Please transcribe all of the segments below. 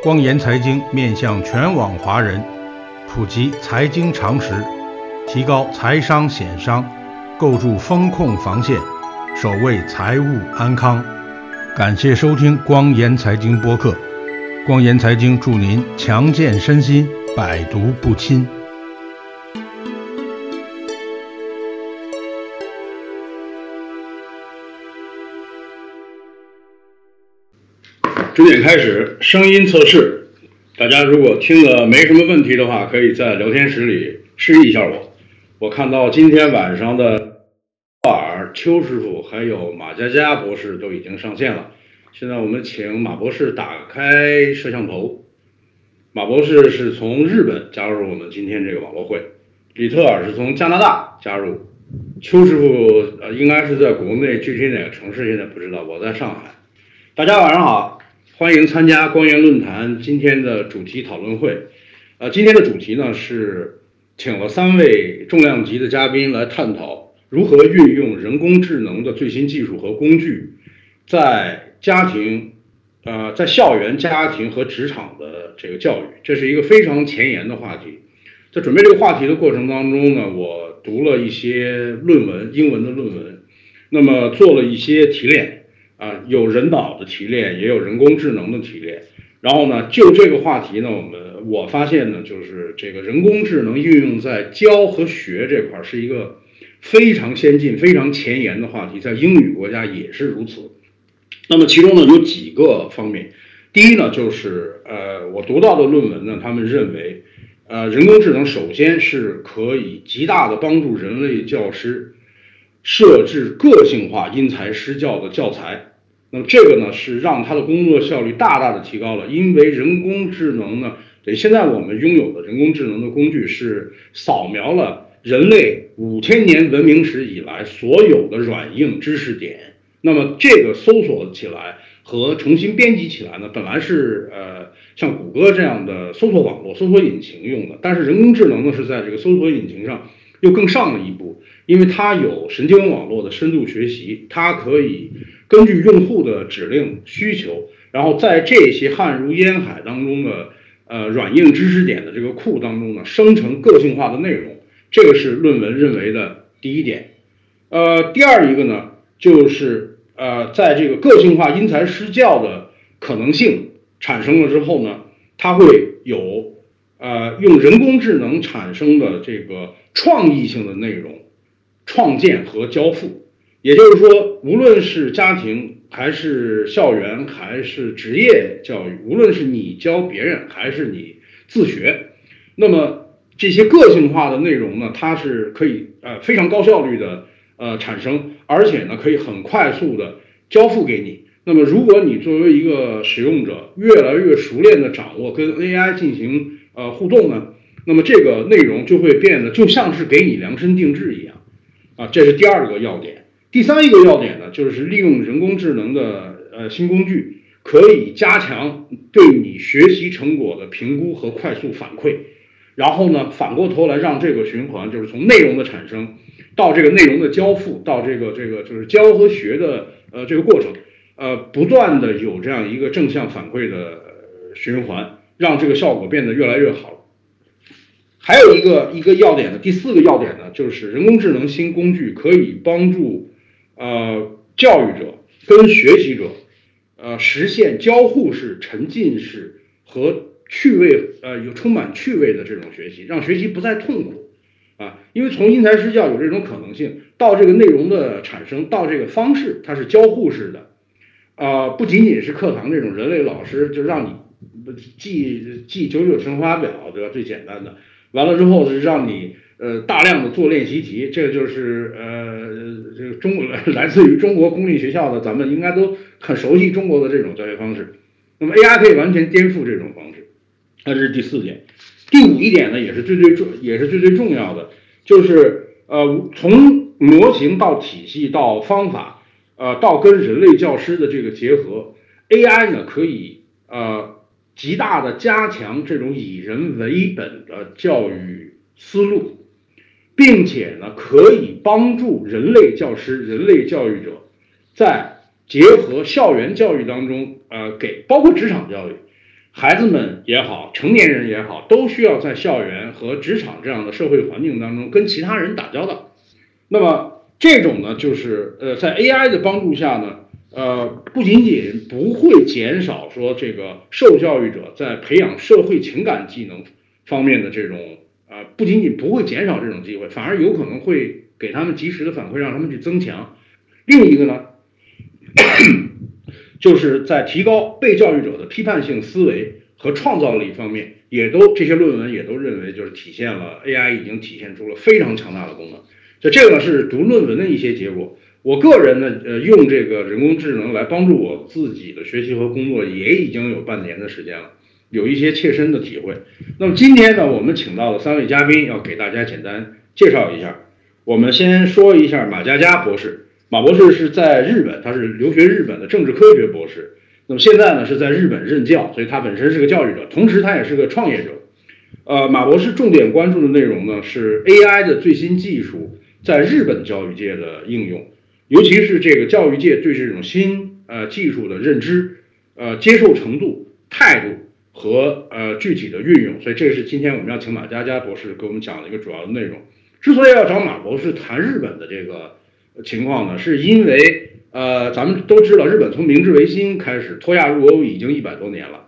光言财经面向全网华人，普及财经常识，提高财商险商，构筑风控防线，守卫财务安康。感谢收听光言财经播客，光言财经祝您强健身心，百毒不侵。准点开始声音测试，大家如果听了没什么问题的话，可以在聊天室里示意一下我。我看到今天晚上的尔邱师傅还有马佳佳博士都已经上线了。现在我们请马博士打开摄像头。马博士是从日本加入我们今天这个网络会，李特尔是从加拿大加入，邱师傅呃应该是在国内，具体哪个城市现在不知道。我在上海，大家晚上好。欢迎参加光源论坛今天的主题讨论会。呃，今天的主题呢是请了三位重量级的嘉宾来探讨如何运用人工智能的最新技术和工具，在家庭、呃，在校园、家庭和职场的这个教育，这是一个非常前沿的话题。在准备这个话题的过程当中呢，我读了一些论文，英文的论文，那么做了一些提炼。啊，有人脑的提炼，也有人工智能的提炼。然后呢，就这个话题呢，我们我发现呢，就是这个人工智能运用在教和学这块是一个非常先进、非常前沿的话题，在英语国家也是如此。那么其中呢，有几个方面。第一呢，就是呃，我读到的论文呢，他们认为，呃，人工智能首先是可以极大的帮助人类教师设置个性化因材施教的教材。那么这个呢，是让他的工作效率大大的提高了，因为人工智能呢，对现在我们拥有的人工智能的工具是扫描了人类五千年文明史以来所有的软硬知识点。那么这个搜索起来和重新编辑起来呢，本来是呃像谷歌这样的搜索网络、搜索引擎用的，但是人工智能呢是在这个搜索引擎上又更上了一步，因为它有神经网络的深度学习，它可以。根据用户的指令需求，然后在这些汗如烟海当中的呃软硬知识点的这个库当中呢，生成个性化的内容，这个是论文认为的第一点。呃，第二一个呢，就是呃在这个个性化因材施教的可能性产生了之后呢，它会有呃用人工智能产生的这个创意性的内容创建和交付。也就是说，无论是家庭还是校园还是职业教育，无论是你教别人还是你自学，那么这些个性化的内容呢，它是可以呃非常高效率的呃产生，而且呢可以很快速的交付给你。那么如果你作为一个使用者，越来越熟练的掌握跟 AI 进行呃互动呢，那么这个内容就会变得就像是给你量身定制一样啊，这是第二个要点。第三一个要点呢，就是利用人工智能的呃新工具，可以加强对你学习成果的评估和快速反馈，然后呢，反过头来让这个循环，就是从内容的产生到这个内容的交付，到这个这个就是教和学的呃这个过程，呃，不断的有这样一个正向反馈的循环，让这个效果变得越来越好。还有一个一个要点呢，第四个要点呢，就是人工智能新工具可以帮助。呃，教育者跟学习者，呃，实现交互式、沉浸式和趣味，呃，有充满趣味的这种学习，让学习不再痛苦啊。因为从因材施教有这种可能性，到这个内容的产生，到这个方式，它是交互式的，啊，不仅仅是课堂这种人类老师就让你记记九九乘法表，对吧？最简单的，完了之后是让你。呃，大量的做练习题，这个就是呃，这个中国 来自于中国公立学校的，咱们应该都很熟悉中国的这种教学方式。那么 AI 可以完全颠覆这种方式，那这是第四点。第五一点呢，也是最最重，也是最最重要的，就是呃，从模型到体系到方法，呃，到跟人类教师的这个结合，AI 呢可以呃极大的加强这种以人为本的教育思路。并且呢，可以帮助人类教师、人类教育者，在结合校园教育当中，呃，给包括职场教育，孩子们也好，成年人也好，都需要在校园和职场这样的社会环境当中跟其他人打交道。那么这种呢，就是呃，在 AI 的帮助下呢，呃，不仅仅不会减少说这个受教育者在培养社会情感技能方面的这种呃，不仅仅不会减少这种机会，反而有可能会给他们及时的反馈，让他们去增强。另一个呢，就是在提高被教育者的批判性思维和创造力方面，也都这些论文也都认为，就是体现了 AI 已经体现出了非常强大的功能。就这个呢，是读论文的一些结果。我个人呢，呃，用这个人工智能来帮助我自己的学习和工作，也已经有半年的时间了，有一些切身的体会。那么今天呢，我们请到了三位嘉宾，要给大家简单介绍一下。我们先说一下马佳佳博士。马博士是在日本，他是留学日本的政治科学博士。那么现在呢，是在日本任教，所以他本身是个教育者，同时他也是个创业者。呃，马博士重点关注的内容呢，是 AI 的最新技术在日本教育界的应用，尤其是这个教育界对这种新呃技术的认知、呃接受程度、态度和呃具体的运用。所以这是今天我们要请马佳佳博士给我们讲的一个主要的内容。之所以要找马博士谈日本的这个。情况呢，是因为呃，咱们都知道，日本从明治维新开始脱亚入欧已经一百多年了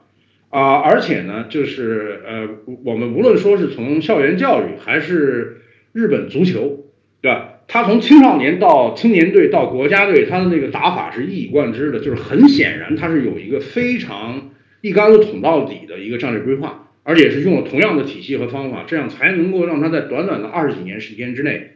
啊，而且呢，就是呃，我们无论说是从校园教育还是日本足球，对吧？他从青少年到青年队到国家队，他的那个打法是一以贯之的，就是很显然他是有一个非常一竿子捅到底的一个战略规划，而且是用了同样的体系和方法，这样才能够让他在短短的二十几年时间之内，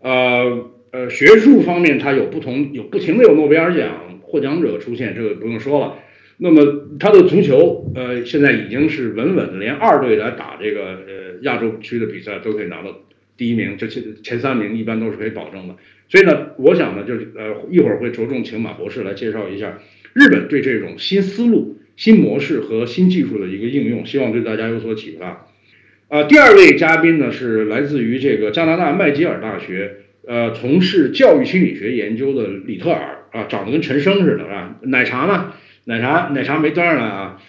呃。呃，学术方面它有不同，有不停的有诺贝尔奖获奖者出现，这个不用说了。那么他的足球，呃，现在已经是稳稳的，连二队来打这个呃亚洲区的比赛都可以拿到第一名，这前前三名一般都是可以保证的。所以呢，我想呢，就是呃一会儿会着重请马博士来介绍一下日本对这种新思路、新模式和新技术的一个应用，希望对大家有所启发。啊，第二位嘉宾呢是来自于这个加拿大麦吉尔大学。呃，从事教育心理学研究的里特尔啊，长得跟陈升似的，是吧？奶茶呢？奶茶奶茶没端上来啊。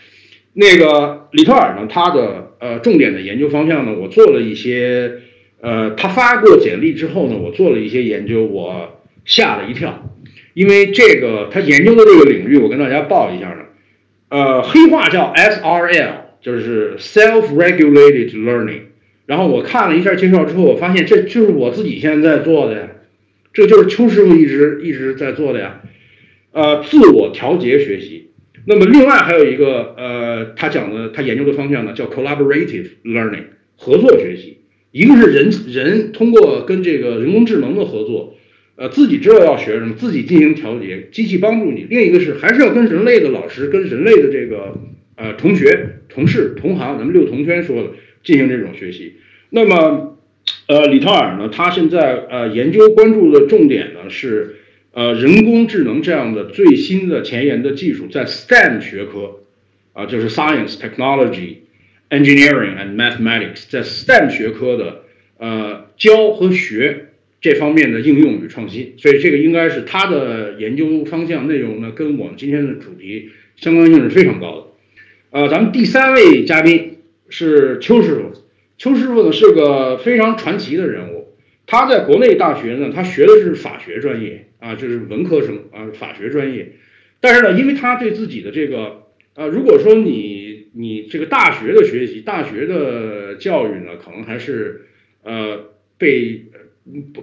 那个里特尔呢，他的呃重点的研究方向呢，我做了一些，呃，他发过简历之后呢，我做了一些研究，我吓了一跳，因为这个他研究的这个领域，我跟大家报一下呢，呃，黑话叫 SRL，就是 Self-Regulated Learning。然后我看了一下介绍之后，我发现这就是我自己现在在做的呀，这就是邱师傅一直一直在做的呀，呃，自我调节学习。那么另外还有一个呃，他讲的他研究的方向呢，叫 collaborative learning，合作学习。一个是人人通过跟这个人工智能的合作，呃，自己知道要学什么，自己进行调节，机器帮助你。另一个是还是要跟人类的老师、跟人类的这个呃同学、同事、同行，咱们六同圈说的。进行这种学习，那么，呃，李特尔呢，他现在呃研究关注的重点呢是，呃，人工智能这样的最新的前沿的技术在 STEM 学科，啊，就是 Science、Technology、Engineering and Mathematics，在 STEM 学科的呃教和学这方面的应用与创新，所以这个应该是他的研究方向内容呢，跟我们今天的主题相关性是非常高的。呃，咱们第三位嘉宾。是邱师傅，邱师傅呢是个非常传奇的人物。他在国内大学呢，他学的是法学专业啊，就是文科生啊，法学专业。但是呢，因为他对自己的这个呃，如果说你你这个大学的学习，大学的教育呢，可能还是呃被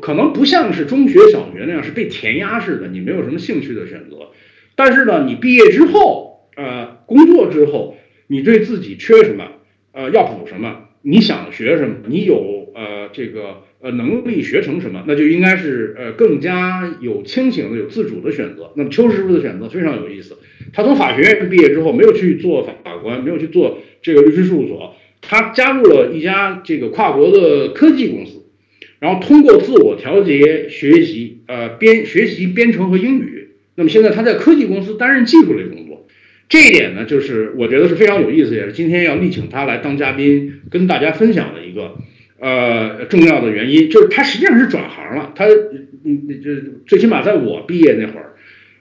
可能不像是中学、小学那样是被填鸭式的，你没有什么兴趣的选择。但是呢，你毕业之后呃，工作之后，你对自己缺什么？呃，要补什么？你想学什么？你有呃这个呃能力学成什么？那就应该是呃更加有清醒的、有自主的选择。那么邱师傅的选择非常有意思，他从法学院毕业之后没有去做法官，没有去做这个律师事务所，他加入了一家这个跨国的科技公司，然后通过自我调节学习，呃编学习编程和英语。那么现在他在科技公司担任技术类工作。这一点呢，就是我觉得是非常有意思，也是今天要力请他来当嘉宾，跟大家分享的一个呃重要的原因，就是他实际上是转行了。他，嗯，就最起码在我毕业那会儿，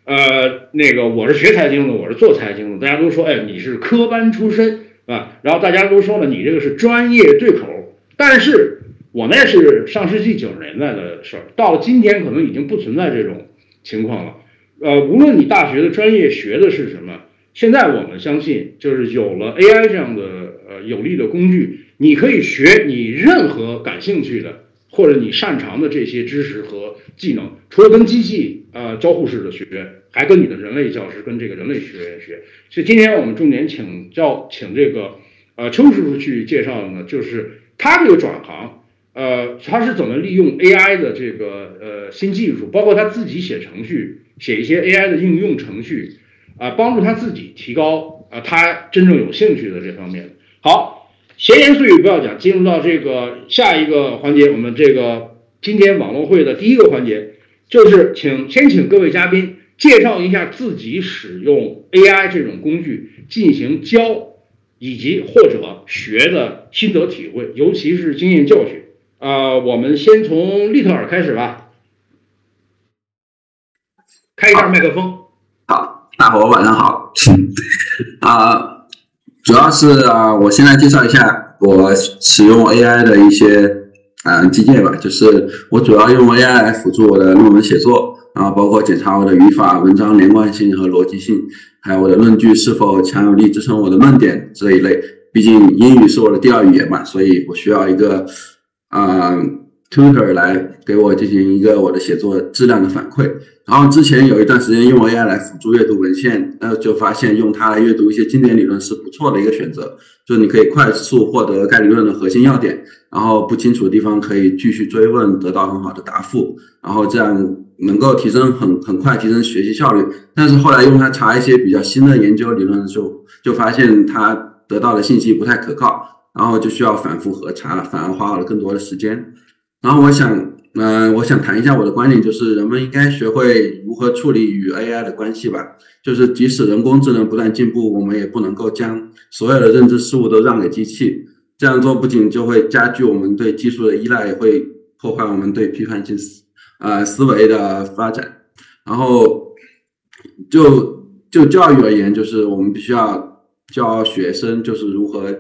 呃，那个我是学财经的，我是做财经的，大家都说，哎，你是科班出身啊，然后大家都说呢，你这个是专业对口。但是我那是上世纪九十年代的事儿，到了今天可能已经不存在这种情况了。呃，无论你大学的专业学的是什么，现在我们相信，就是有了 AI 这样的呃有力的工具，你可以学你任何感兴趣的或者你擅长的这些知识和技能，除了跟机器呃交互式的学，还跟你的人类教师跟这个人类学员学。所以今天我们重点请教，请这个呃邱师傅去介绍的呢，就是他这个转行，呃，他是怎么利用 AI 的这个呃新技术，包括他自己写程序。写一些 AI 的应用程序，啊，帮助他自己提高啊，他真正有兴趣的这方面。好，闲言碎语不要讲，进入到这个下一个环节，我们这个今天网络会的第一个环节，就是请先请各位嘉宾介绍一下自己使用 AI 这种工具进行教以及或者学的心得体会，尤其是经验教训。啊，我们先从利特尔开始吧。开一下麦克风。好，大伙晚上好。啊，主要是啊，我先来介绍一下我使用 AI 的一些啊基建吧。就是我主要用 AI 来辅助我的论文写作，然后包括检查我的语法、文章连贯性和逻辑性，还有我的论据是否强有力支撑我的论点这一类。毕竟英语是我的第二语言嘛，所以我需要一个啊 tutor 来给我进行一个我的写作质量的反馈。然后之前有一段时间用 AI 来辅助阅读文献，那就发现用它来阅读一些经典理论是不错的一个选择，就是你可以快速获得该理论的核心要点，然后不清楚的地方可以继续追问，得到很好的答复，然后这样能够提升很很快提升学习效率。但是后来用它查一些比较新的研究理论的时候，就发现它得到的信息不太可靠，然后就需要反复核查了，反而花了更多的时间。然后我想。嗯，我想谈一下我的观点，就是人们应该学会如何处理与 AI 的关系吧。就是即使人工智能不断进步，我们也不能够将所有的认知事物都让给机器。这样做不仅就会加剧我们对技术的依赖，也会破坏我们对批判性思呃思维的发展。然后，就就教育而言，就是我们必须要教学生就是如何。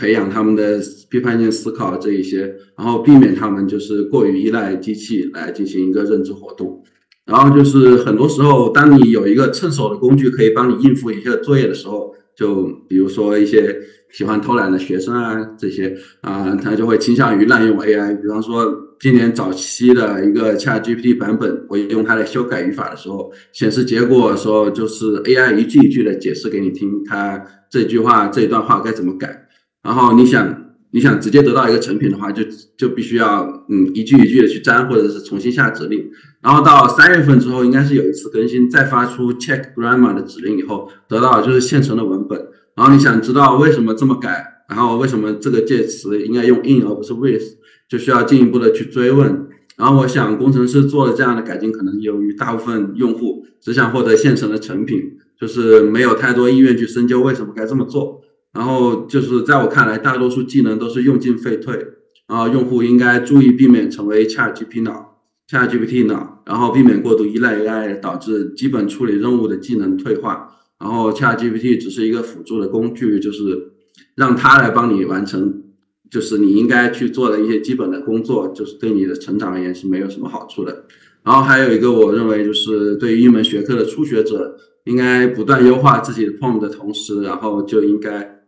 培养他们的批判性思考这一些，然后避免他们就是过于依赖机器来进行一个认知活动。然后就是很多时候，当你有一个趁手的工具可以帮你应付一些作业的时候，就比如说一些喜欢偷懒的学生啊，这些啊，他就会倾向于滥用 AI。比方说，今年早期的一个 ChatGPT 版本，我用它来修改语法的时候，显示结果的时候，就是 AI 一句一句的解释给你听，它这句话这一段话该怎么改。然后你想你想直接得到一个成品的话，就就必须要嗯一句一句的去粘，或者是重新下指令。然后到三月份之后，应该是有一次更新，再发出 check grammar 的指令以后，得到就是现成的文本。然后你想知道为什么这么改，然后为什么这个介词应该用 in 而不是 with，就需要进一步的去追问。然后我想工程师做了这样的改进，可能由于大部分用户只想获得现成的成品，就是没有太多意愿去深究为什么该这么做。然后就是在我看来，大多数技能都是用进废退，然后用户应该注意避免成为 ChatGPT 脑，ChatGPT 脑，然后避免过度依赖 AI，导致基本处理任务的技能退化。然后 ChatGPT 只是一个辅助的工具，就是让它来帮你完成，就是你应该去做的一些基本的工作，就是对你的成长而言是没有什么好处的。然后还有一个，我认为就是对于一门学科的初学者，应该不断优化自己的 prompt 的同时，然后就应该。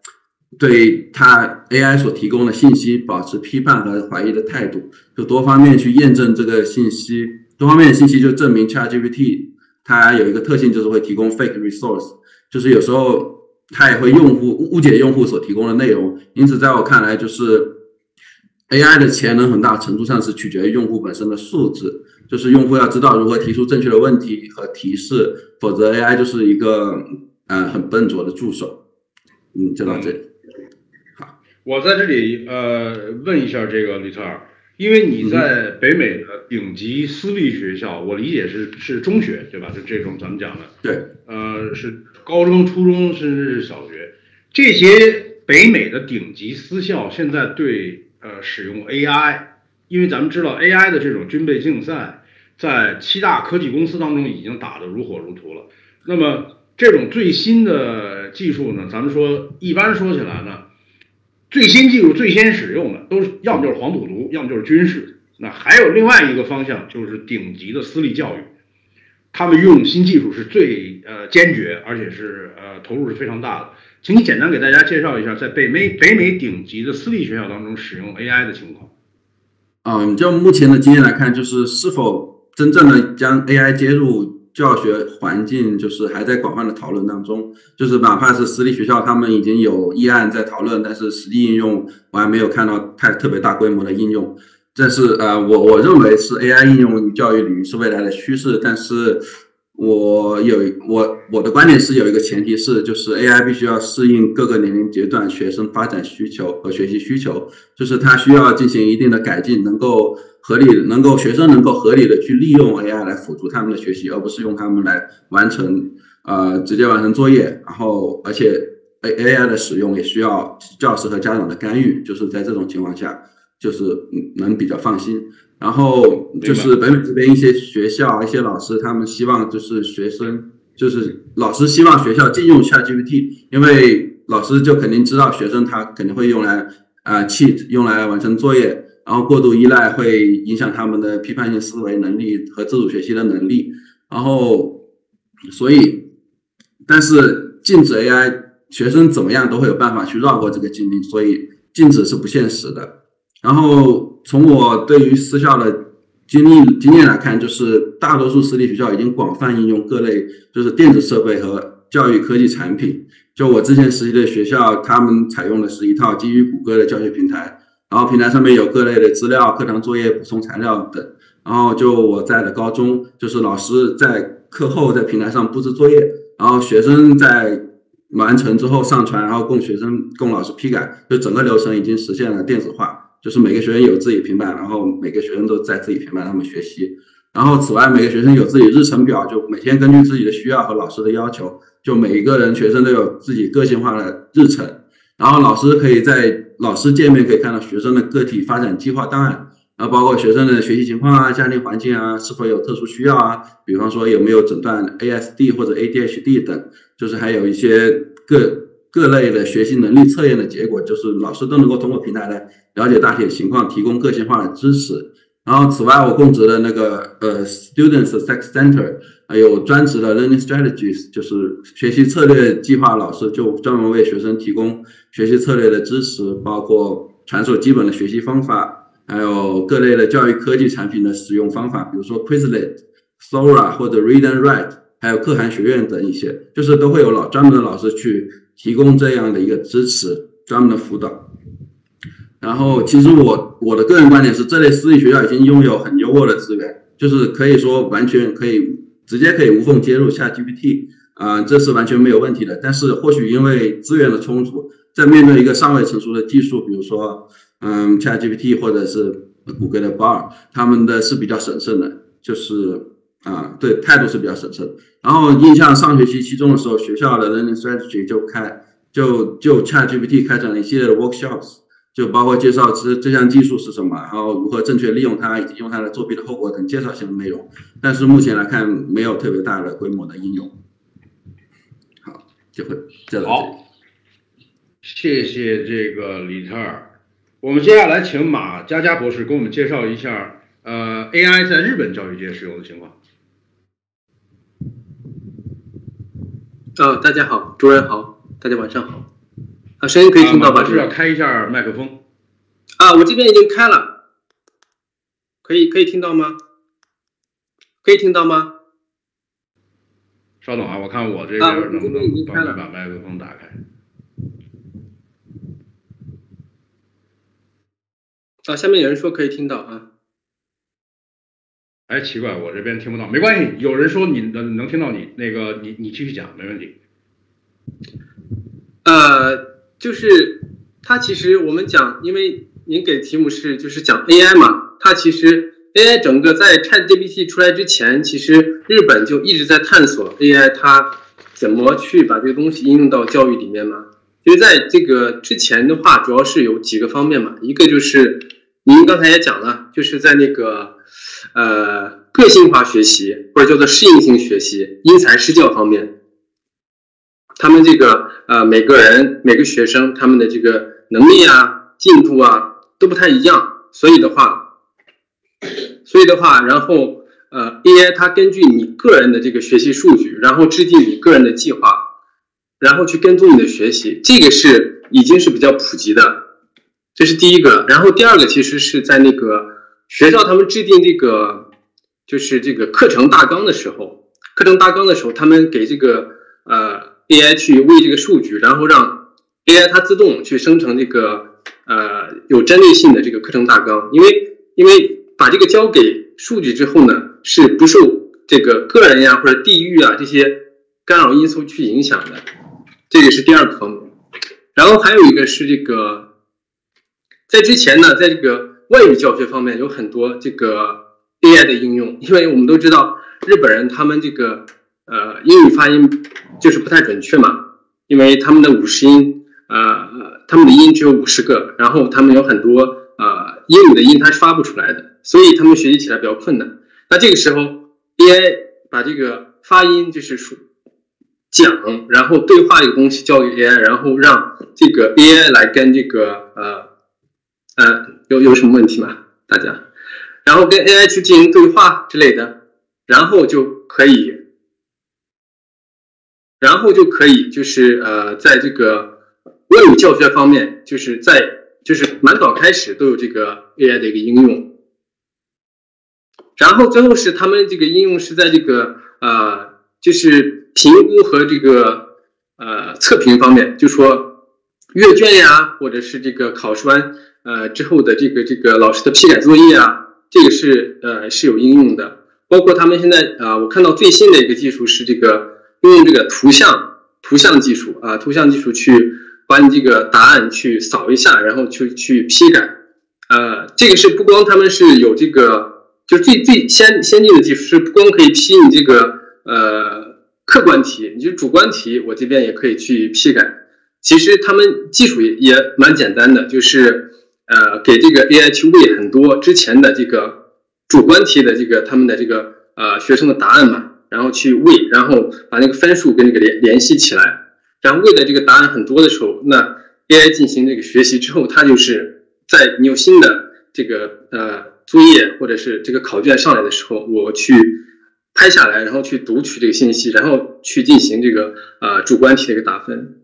对它 AI 所提供的信息保持批判和怀疑的态度，就多方面去验证这个信息。多方面的信息就证明 ChatGPT 它有一个特性，就是会提供 fake resource，就是有时候它也会用户误解用户所提供的内容。因此，在我看来，就是 AI 的潜能很大程度上是取决于用户本身的素质，就是用户要知道如何提出正确的问题和提示，否则 AI 就是一个呃很笨拙的助手。嗯，就到这里。我在这里呃问一下这个吕特尔，因为你在北美的顶级私立学校，我理解是是中学对吧？就这种咱们讲的，对，呃是高中、初中甚至是小学，这些北美的顶级私校现在对呃使用 AI，因为咱们知道 AI 的这种军备竞赛，在七大科技公司当中已经打得如火如荼了。那么这种最新的技术呢，咱们说一般说起来呢，最新技术最先使用的都是要么就是黄赌毒，要么就是军事。那还有另外一个方向，就是顶级的私立教育，他们用新技术是最呃坚决，而且是呃投入是非常大的。请你简单给大家介绍一下，在北美北美顶级的私立学校当中使用 AI 的情况。嗯，就目前的经验来看，就是是否真正的将 AI 接入教学环境，就是还在广泛的讨论当中。就是哪怕是私立学校，他们已经有议案在讨论，但是实际应用我还没有看到太特别大规模的应用。这是呃，我我认为是 AI 应用教育领域是未来的趋势，但是我有我我的观点是有一个前提是，就是 AI 必须要适应各个年龄阶段学生发展需求和学习需求，就是它需要进行一定的改进，能够合理能够学生能够合理的去利用 AI 来辅助他们的学习，而不是用他们来完成呃直接完成作业，然后而且 A AI 的使用也需要教师和家长的干预，就是在这种情况下。就是能比较放心，然后就是北美这边一些学校、一些老师，他们希望就是学生，就是老师希望学校禁用 ChatGPT，因为老师就肯定知道学生他肯定会用来啊 cheat，用来完成作业，然后过度依赖会影响他们的批判性思维能力和自主学习的能力，然后所以，但是禁止 AI，学生怎么样都会有办法去绕过这个禁令，所以禁止是不现实的。然后从我对于私校的经历经验来看，就是大多数私立学校已经广泛应用各类就是电子设备和教育科技产品。就我之前实习的学校，他们采用的是一套基于谷歌的教学平台，然后平台上面有各类的资料、课堂作业、补充材料等。然后就我在的高中，就是老师在课后在平台上布置作业，然后学生在完成之后上传，然后供学生供老师批改，就整个流程已经实现了电子化。就是每个学生有自己平板，然后每个学生都在自己平板上面学习。然后此外，每个学生有自己日程表，就每天根据自己的需要和老师的要求，就每一个人学生都有自己个性化的日程。然后老师可以在老师界面可以看到学生的个体发展计划档案，然后包括学生的学习情况啊、家庭环境啊、是否有特殊需要啊，比方说有没有诊断 ASD 或者 ADHD 等，就是还有一些各各类的学习能力测验的结果，就是老师都能够通过平台来。了解大体情况，提供个性化的支持。然后，此外，我供职的那个呃，Students Success Center，还有专职的 Learning Strategies，就是学习策略计划老师，就专门为学生提供学习策略的支持，包括传授基本的学习方法，还有各类的教育科技产品的使用方法，比如说 Quizlet、Sora 或者 Read and Write，还有可汗学院等一些，就是都会有老专门的老师去提供这样的一个支持，专门的辅导。然后，其实我我的个人观点是，这类私立学校已经拥有很优渥的资源，就是可以说完全可以直接可以无缝接入下 GPT 啊，这是完全没有问题的。但是，或许因为资源的充足，在面对一个尚未成熟的技术，比如说嗯 ChatGPT 或者是谷歌的 Bar，他们的是比较审慎的，就是啊，对态度是比较审慎。然后，印象上学期期中的时候，学校的 Learning Strategy 就开就就 ChatGPT 开展了一系列的 workshops。就包括介绍这这项技术是什么，然后如何正确利用它，以及用它来作弊的后果等介绍性的内容。但是目前来看，没有特别大的规模的应用。好，就会这样。好，谢谢这个李特尔。我们接下来请马佳佳博士给我们介绍一下，呃，AI 在日本教育界使用的情况。呃，大家好，主任好，大家晚上好。啊，声音可以听到吧？是要开一下麦克风。啊，我这边已经开了，可以可以听到吗？可以听到吗？稍等啊，我看我这边能不能帮你把麦克风打开。啊，下面有人说可以听到啊。哎，奇怪，我这边听不到，没关系。有人说你能能听到你那个，你你继续讲，没问题。呃。就是它其实我们讲，因为您给题目是就是讲 AI 嘛，它其实 AI 整个在 ChatGPT 出来之前，其实日本就一直在探索 AI 它怎么去把这个东西应用到教育里面嘛。其实在这个之前的话，主要是有几个方面嘛，一个就是您刚才也讲了，就是在那个呃个性化学习或者叫做适应性学习、因材施教方面，他们这个呃每个人每个学生他们的这个能力啊、进度啊都不太一样，所以的话，所以的话，然后呃 AI 它根据你个人的这个学习数据，然后制定你个人的计划，然后去跟踪你的学习，这个是已经是比较普及的。这是第一个，然后第二个其实是在那个学校他们制定这个就是这个课程大纲的时候，课程大纲的时候，他们给这个 AI 去喂这个数据，然后让 AI 它自动去生成这个呃有针对性的这个课程大纲，因为因为把这个交给数据之后呢，是不受这个个人呀或者地域啊这些干扰因素去影响的，这个是第二个方面，然后还有一个是这个。在之前呢，在这个外语教学方面有很多这个 AI 的应用，因为我们都知道日本人他们这个呃英语发音就是不太准确嘛，因为他们的五十音呃他们的音只有五十个，然后他们有很多呃英语的音它是发不出来的，所以他们学习起来比较困难。那这个时候 AI 把这个发音就是说讲，然后对话这个东西交给 AI，然后让这个 AI 来跟这个呃。呃，有有什么问题吗？大家，然后跟 AI 去进行对话之类的，然后就可以，然后就可以，就是呃，在这个外语教学方面，就是在就是蛮早开始都有这个 AI 的一个应用，然后最后是他们这个应用是在这个呃，就是评估和这个呃测评方面，就说阅卷呀，或者是这个考试完。呃，之后的这个这个老师的批改作业啊，这个是呃是有应用的。包括他们现在啊，我看到最新的一个技术是这个用这个图像图像技术啊，图像技术去把你这个答案去扫一下，然后去去批改。呃，这个是不光他们是有这个，就最最先先进的技术是不光可以批你这个呃客观题，你就主观题，我这边也可以去批改。其实他们技术也也蛮简单的，就是。呃，给这个 AI 去喂很多之前的这个主观题的这个他们的这个呃学生的答案嘛，然后去喂，然后把那个分数跟这个联联系起来，然后喂的这个答案很多的时候，那 AI 进行这个学习之后，它就是在你有新的这个呃作业或者是这个考卷上来的时候，我去拍下来，然后去读取这个信息，然后去进行这个呃主观题的一个打分。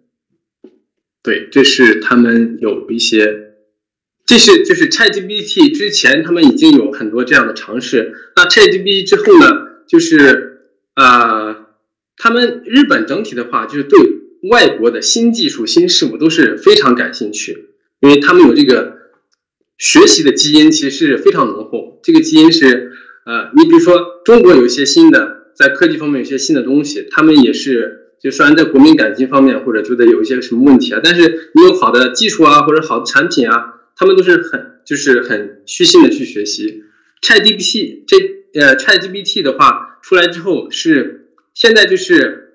对，这是他们有一些。这是就是 ChatGPT 之前他们已经有很多这样的尝试，那 ChatGPT 之后呢，就是呃，他们日本整体的话，就是对外国的新技术、新事物都是非常感兴趣，因为他们有这个学习的基因，其实是非常浓厚。这个基因是呃，你比如说中国有一些新的在科技方面有些新的东西，他们也是就虽然在国民感情方面或者觉得有一些什么问题啊，但是你有好的技术啊或者好的产品啊。他们都是很就是很虚心的去学习，ChatGPT 这呃 ChatGPT 的话出来之后是现在就是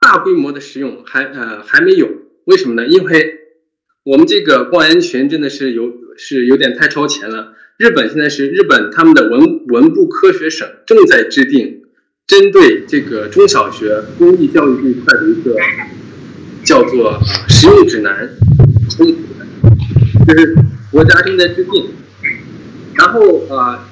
大规模的使用还呃还没有，为什么呢？因为我们这个报言群真的是有是有点太超前了。日本现在是日本他们的文文部科学省正在制定针对这个中小学公益教育这一块的一个叫做实用指南。就是国家正在制定，然后啊，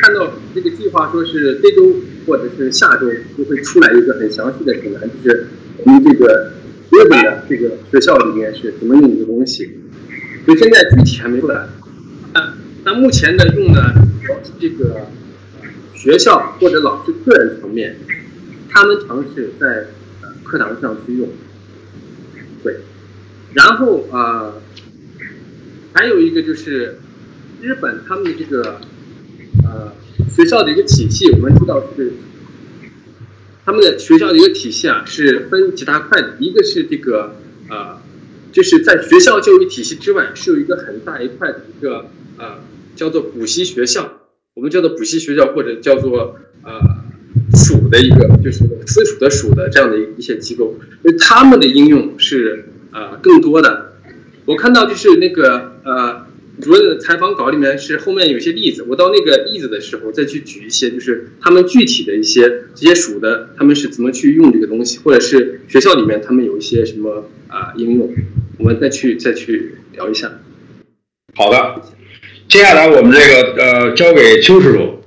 看到这个计划说是这周或者是下周就会出来一个很详细的？指南，就是我们这个日本的？这个学校里面是怎么用这个东西。就现在具体还没出来，那那目前的？用呢，这个学校或者老师个人层面，他们尝试在课堂上去用，对，然后啊。还有一个就是日本他们的？这个呃学校的一个体系，我们知道是他们的学校的一个体系啊，是分几大块的。一个是这个呃，就是在学校教育体系之外，是有一个很大一块的一个呃叫做补习学校，我们叫做补习学校或者叫做呃属的一个就是私属的属的这样的一些机构，因为他们的应用是呃更多的。我看到就是那个呃主任的采访稿里面是后面有些例子，我到那个例子的时候再去举一些，就是他们具体的一些这些属的，他们是怎么去用这个东西，或者是学校里面他们有一些什么啊应用，我们再去再去聊一下。好的，接下来我们这个呃交给邱师傅，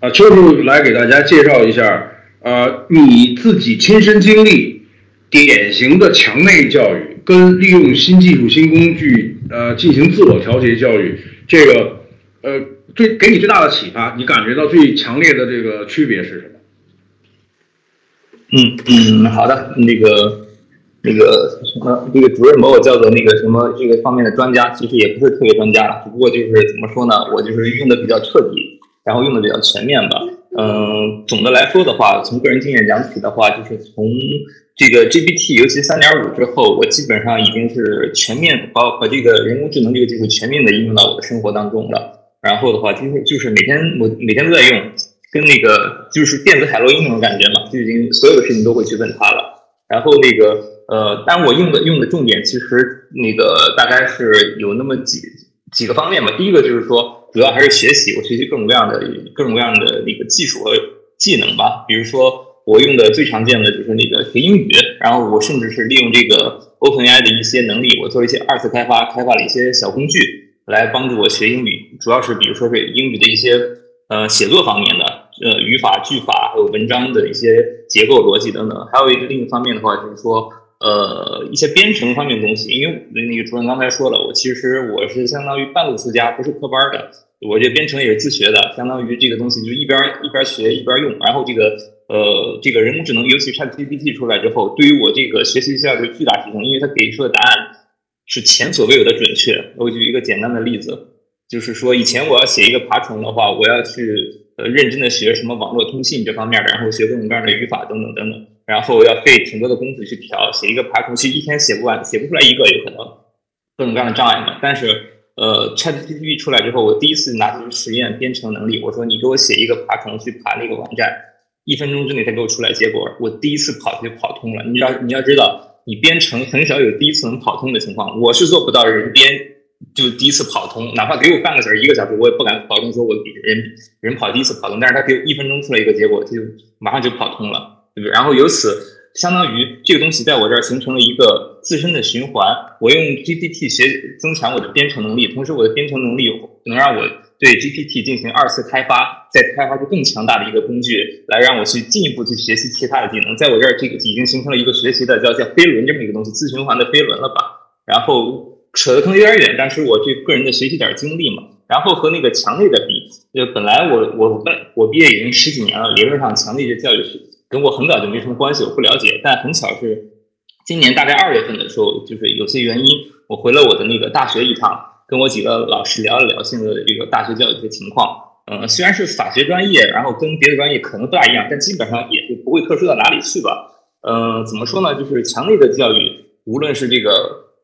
啊邱师傅来给大家介绍一下，呃你自己亲身经历典型的墙内教育跟利用新技术新工具呃进行自我调节教育，这个呃最给你最大的启发，你感觉到最强烈的这个区别是什么？嗯嗯，好的，那个。那个什么，这个主任把我叫做那个什么这个方面的专家，其实也不是特别专家，只不过就是怎么说呢，我就是用的比较彻底，然后用的比较全面吧。嗯，总的来说的话，从个人经验讲起的话，就是从这个 GPT，尤其三点五之后，我基本上已经是全面把把这个人工智能这个技术全面的应用到我的生活当中了。然后的话，就是就是每天我每天都在用，跟那个就是电子海洛因那种感觉嘛，就已经所有的事情都会去问他了。然后那个。呃，但我用的用的重点其实那个大概是有那么几几个方面吧。第一个就是说，主要还是学习，我学习各种各样的各种各样的那个技术和技能吧。比如说，我用的最常见的就是那个学英语，然后我甚至是利用这个 OpenAI 的一些能力，我做一些二次开发，开发了一些小工具来帮助我学英语。主要是比如说是英语的一些呃写作方面的，呃语法、句法，还有文章的一些结构、逻辑等等。还有一个另一方面的话，就是说。呃，一些编程方面的东西，因为那个主任刚才说了，我其实我是相当于半路出家，不是科班的，我这编程也是自学的，相当于这个东西就一边一边学一边用，然后这个呃这个人工智能，尤其 ChatGPT 出来之后，对于我这个学习效率巨大提升，因为它给出的答案是前所未有的准确。我举一个简单的例子，就是说以前我要写一个爬虫的话，我要去呃认真的学什么网络通信这方面的，然后学各种各样的语法等等等等。然后要费挺多的功夫去调，写一个爬虫，其实一天写不完，写不出来一个，有可能各种各样的障碍嘛。但是，呃，ChatGPT 出来之后，我第一次拿出实验编程能力，我说你给我写一个爬虫去爬那个网站，一分钟之内他给我出来结果，我第一次跑就跑通了。你要你要知道，你编程很少有第一次能跑通的情况，我是做不到人编就第一次跑通，哪怕给我半个小时、一个小时，我也不敢保证说我比人人跑第一次跑通。但是他给我一分钟出来一个结果，就马上就跑通了。对不对？然后由此相当于这个东西在我这儿形成了一个自身的循环。我用 GPT 学增强我的编程能力，同时我的编程能力能让我对 GPT 进行二次开发，再开发出更强大的一个工具，来让我去进一步去学习其他的技能。在我这儿，这个已经形成了一个学习的叫叫飞轮这么一个东西，自循环的飞轮了吧？然后扯的可能有点远，但是我这个人的学习点经历嘛。然后和那个强内的比，就本来我我本我毕业已经十几年了，理论上强内的教育是。跟我很早就没什么关系，我不了解。但很巧是，今年大概二月份的时候，就是有些原因，我回了我的那个大学一趟，跟我几个老师聊了聊现在的这个大学教育的情况。嗯，虽然是法学专业，然后跟别的专业可能不大一样，但基本上也是不会特殊到哪里去吧。嗯，怎么说呢？就是强烈的教育，无论是这个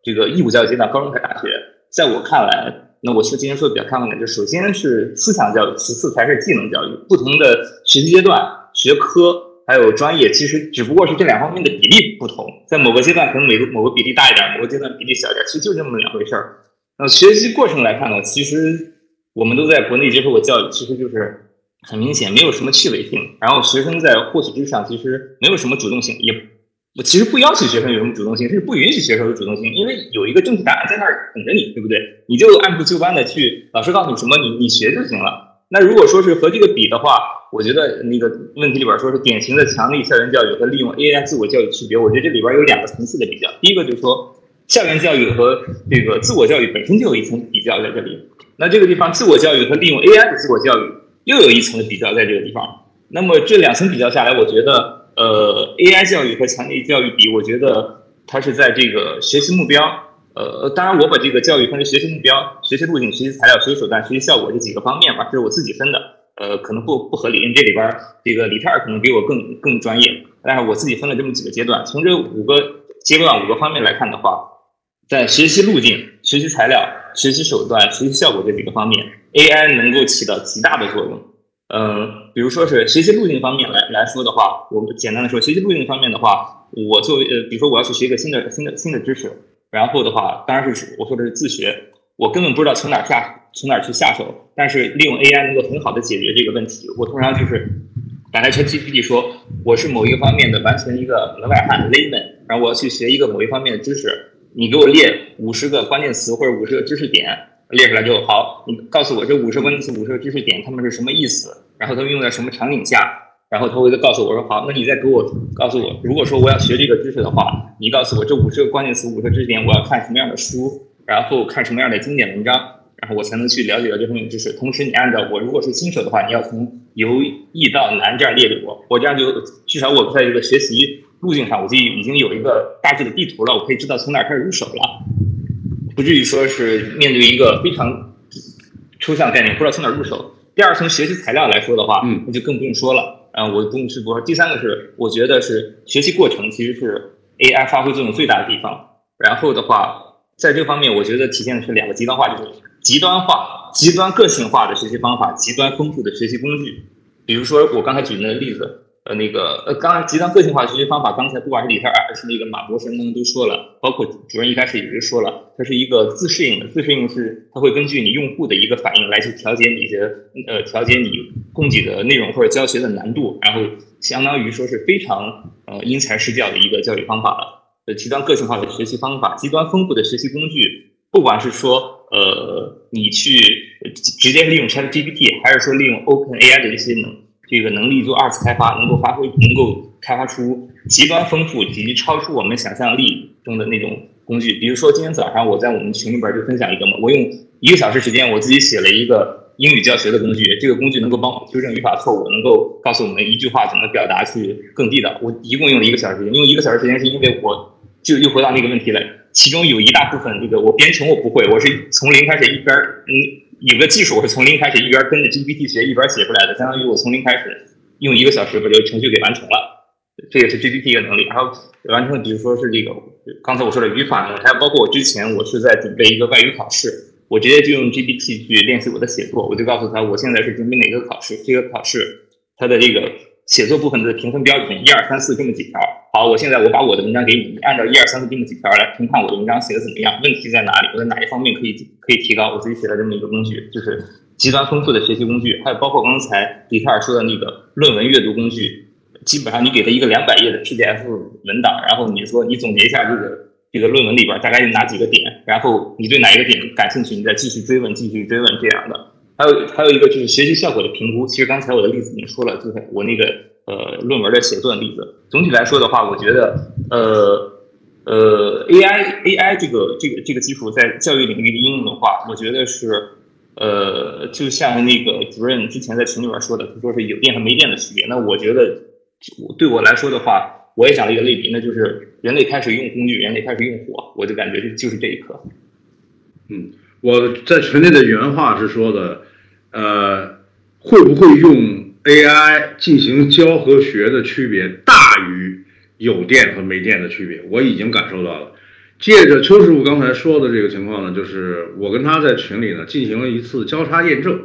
这个义务教育阶段，高中还是大学，在我看来，那我是今天说的比较看重的，就首先是思想教育，其次才是技能教育。不同的学习阶段、学科。还有专业，其实只不过是这两方面的比例不同，在某个阶段可能每个某个比例大一点，某个阶段比例小一点，其实就这么两回事儿。那学习过程来看呢，其实我们都在国内接受过教育，其实就是很明显没有什么趣味性。然后学生在获取知识上其实没有什么主动性，也我其实不要求学生有什么主动性，甚至不允许学生有主动性，因为有一个正确答案在那儿等着你，对不对？你就按部就班的去，老师告诉你什么，你你学就行了。那如果说是和这个比的话，我觉得那个问题里边说是典型的强力校园教育和利用 AI 自我教育区别，我觉得这里边有两个层次的比较。第一个就是说，校园教育和这个自我教育本身就有一层比较在这里。那这个地方自我教育和利用 AI 的自我教育又有一层的比较在这个地方。那么这两层比较下来，我觉得呃 AI 教育和强力教育比，我觉得它是在这个学习目标。呃，当然，我把这个教育分为学习目标、学习路径、学习材料、学习手段、学习效果这几个方面吧，这是我自己分的。呃，可能不不合理，因为这里边这个李泰可能比我更更专业。但是我自己分了这么几个阶段，从这五个阶段、五个方面来看的话，在学习路径、学习材料、学习手段、学习效果这几个方面，AI 能够起到极大的作用。嗯，比如说是学习路径方面来来说的话，我们简单的说，学习路径方面的话，我作为呃，比如说我要去学一个新的新的新的知识。然后的话，当然是我说的是自学。我根本不知道从哪下从哪去下手，但是利用 AI 能够很好的解决这个问题。我通常就是打开 ChatGPT 说，我是某一个方面的完全一个门外汉 layman，然后我要去学一个某一方面的知识，你给我列五十个关键词或者五十个知识点，列出来就好。你告诉我这五十个关键词、五十个知识点，它们是什么意思？然后它们用在什么场景下？然后他会再告诉我说：“好，那你再给我告诉我，如果说我要学这个知识的话，你告诉我这五十个关键词、五十个知识点，我要看什么样的书，然后看什么样的经典文章，然后我才能去了解到这方面知识。同时，你按照我如果是新手的话，你要从由易到难这样列给我，我这样就至少我在这个学习路径上，我就已经有一个大致的地图了，我可以知道从哪开始入手了，不至于说是面对一个非常抽象概念，不知道从哪入手。第二，从学习材料来说的话，嗯，那就更不用说了。”啊，我不用去播。第三个是，我觉得是学习过程其实是 AI 发挥作用最大的地方。然后的话，在这方面，我觉得体现的是两个极端化，就是极端化、极端个性化的学习方法，极端丰富的学习工具。比如说我刚才举的例子。呃，那个呃，刚才极端个性化学习方法，刚才不管是李特尔还是那个马博士，他们都说了，包括主任一开始也是说了，它是一个自适应的，自适应是它会根据你用户的一个反应来去调节你的呃调节你供给的内容或者教学的难度，然后相当于说是非常呃因材施教的一个教育方法了。呃，极端个性化的学习方法，极端丰富的学习工具，不管是说呃你去直接利用 ChatGPT，还是说利用 OpenAI 的一些能。这个能力做二次开发，能够发挥，能够开发出极端丰富以及超出我们想象力中的那种工具。比如说，今天早上我在我们群里边就分享一个嘛，我用一个小时时间，我自己写了一个英语教学的工具。这个工具能够帮我纠正语法错误，能够告诉我们一句话怎么表达去更地道。我一共用了一个小时时间，用一个小时时间是因为我就又回到那个问题了，其中有一大部分这个我编程我不会，我是从零开始一边嗯。有个技术，我是从零开始一边跟着 GPT 学一边写出来的，相当于我从零开始用一个小时把这个程序给完成了，这也是 GPT 的能力。然后完成，比如说是这个刚才我说的语法呢，还有包括我之前我是在准备一个外语考试，我直接就用 GPT 去练习我的写作，我就告诉他我现在是准备哪个考试，这个考试它的这个。写作部分的评分标准一二三四这么几条。好，我现在我把我的文章给你，你按照一二三四这么几条来评判我的文章写的怎么样，问题在哪里，我在哪一方面可以可以提高。我自己写了这么一个工具，就是极端丰富的学习工具。还有包括刚才李特尔说的那个论文阅读工具，基本上你给他一个两百页的 PDF 文档，然后你说你总结一下这个这个论文里边大概有哪几个点？然后你对哪一个点感兴趣？你再继续追问，继续追问这样的还有还有一个就是学习效果的评估。其实刚才我的例子已经说了，就是我那个呃论文的写作的例子。总体来说的话，我觉得呃呃 AI AI 这个这个这个技术在教育领域的应用的话，我觉得是呃就像那个主任之前在群里边说的，他说是有电和没电的区别。那我觉得对我来说的话，我也讲了一个类比，那就是人类开始用工具，人类开始用火，我就感觉就就是这一刻。嗯。我在群内的原话是说的，呃，会不会用 AI 进行教和学的区别大于有电和没电的区别？我已经感受到了。借着邱师傅刚才说的这个情况呢，就是我跟他在群里呢进行了一次交叉验证。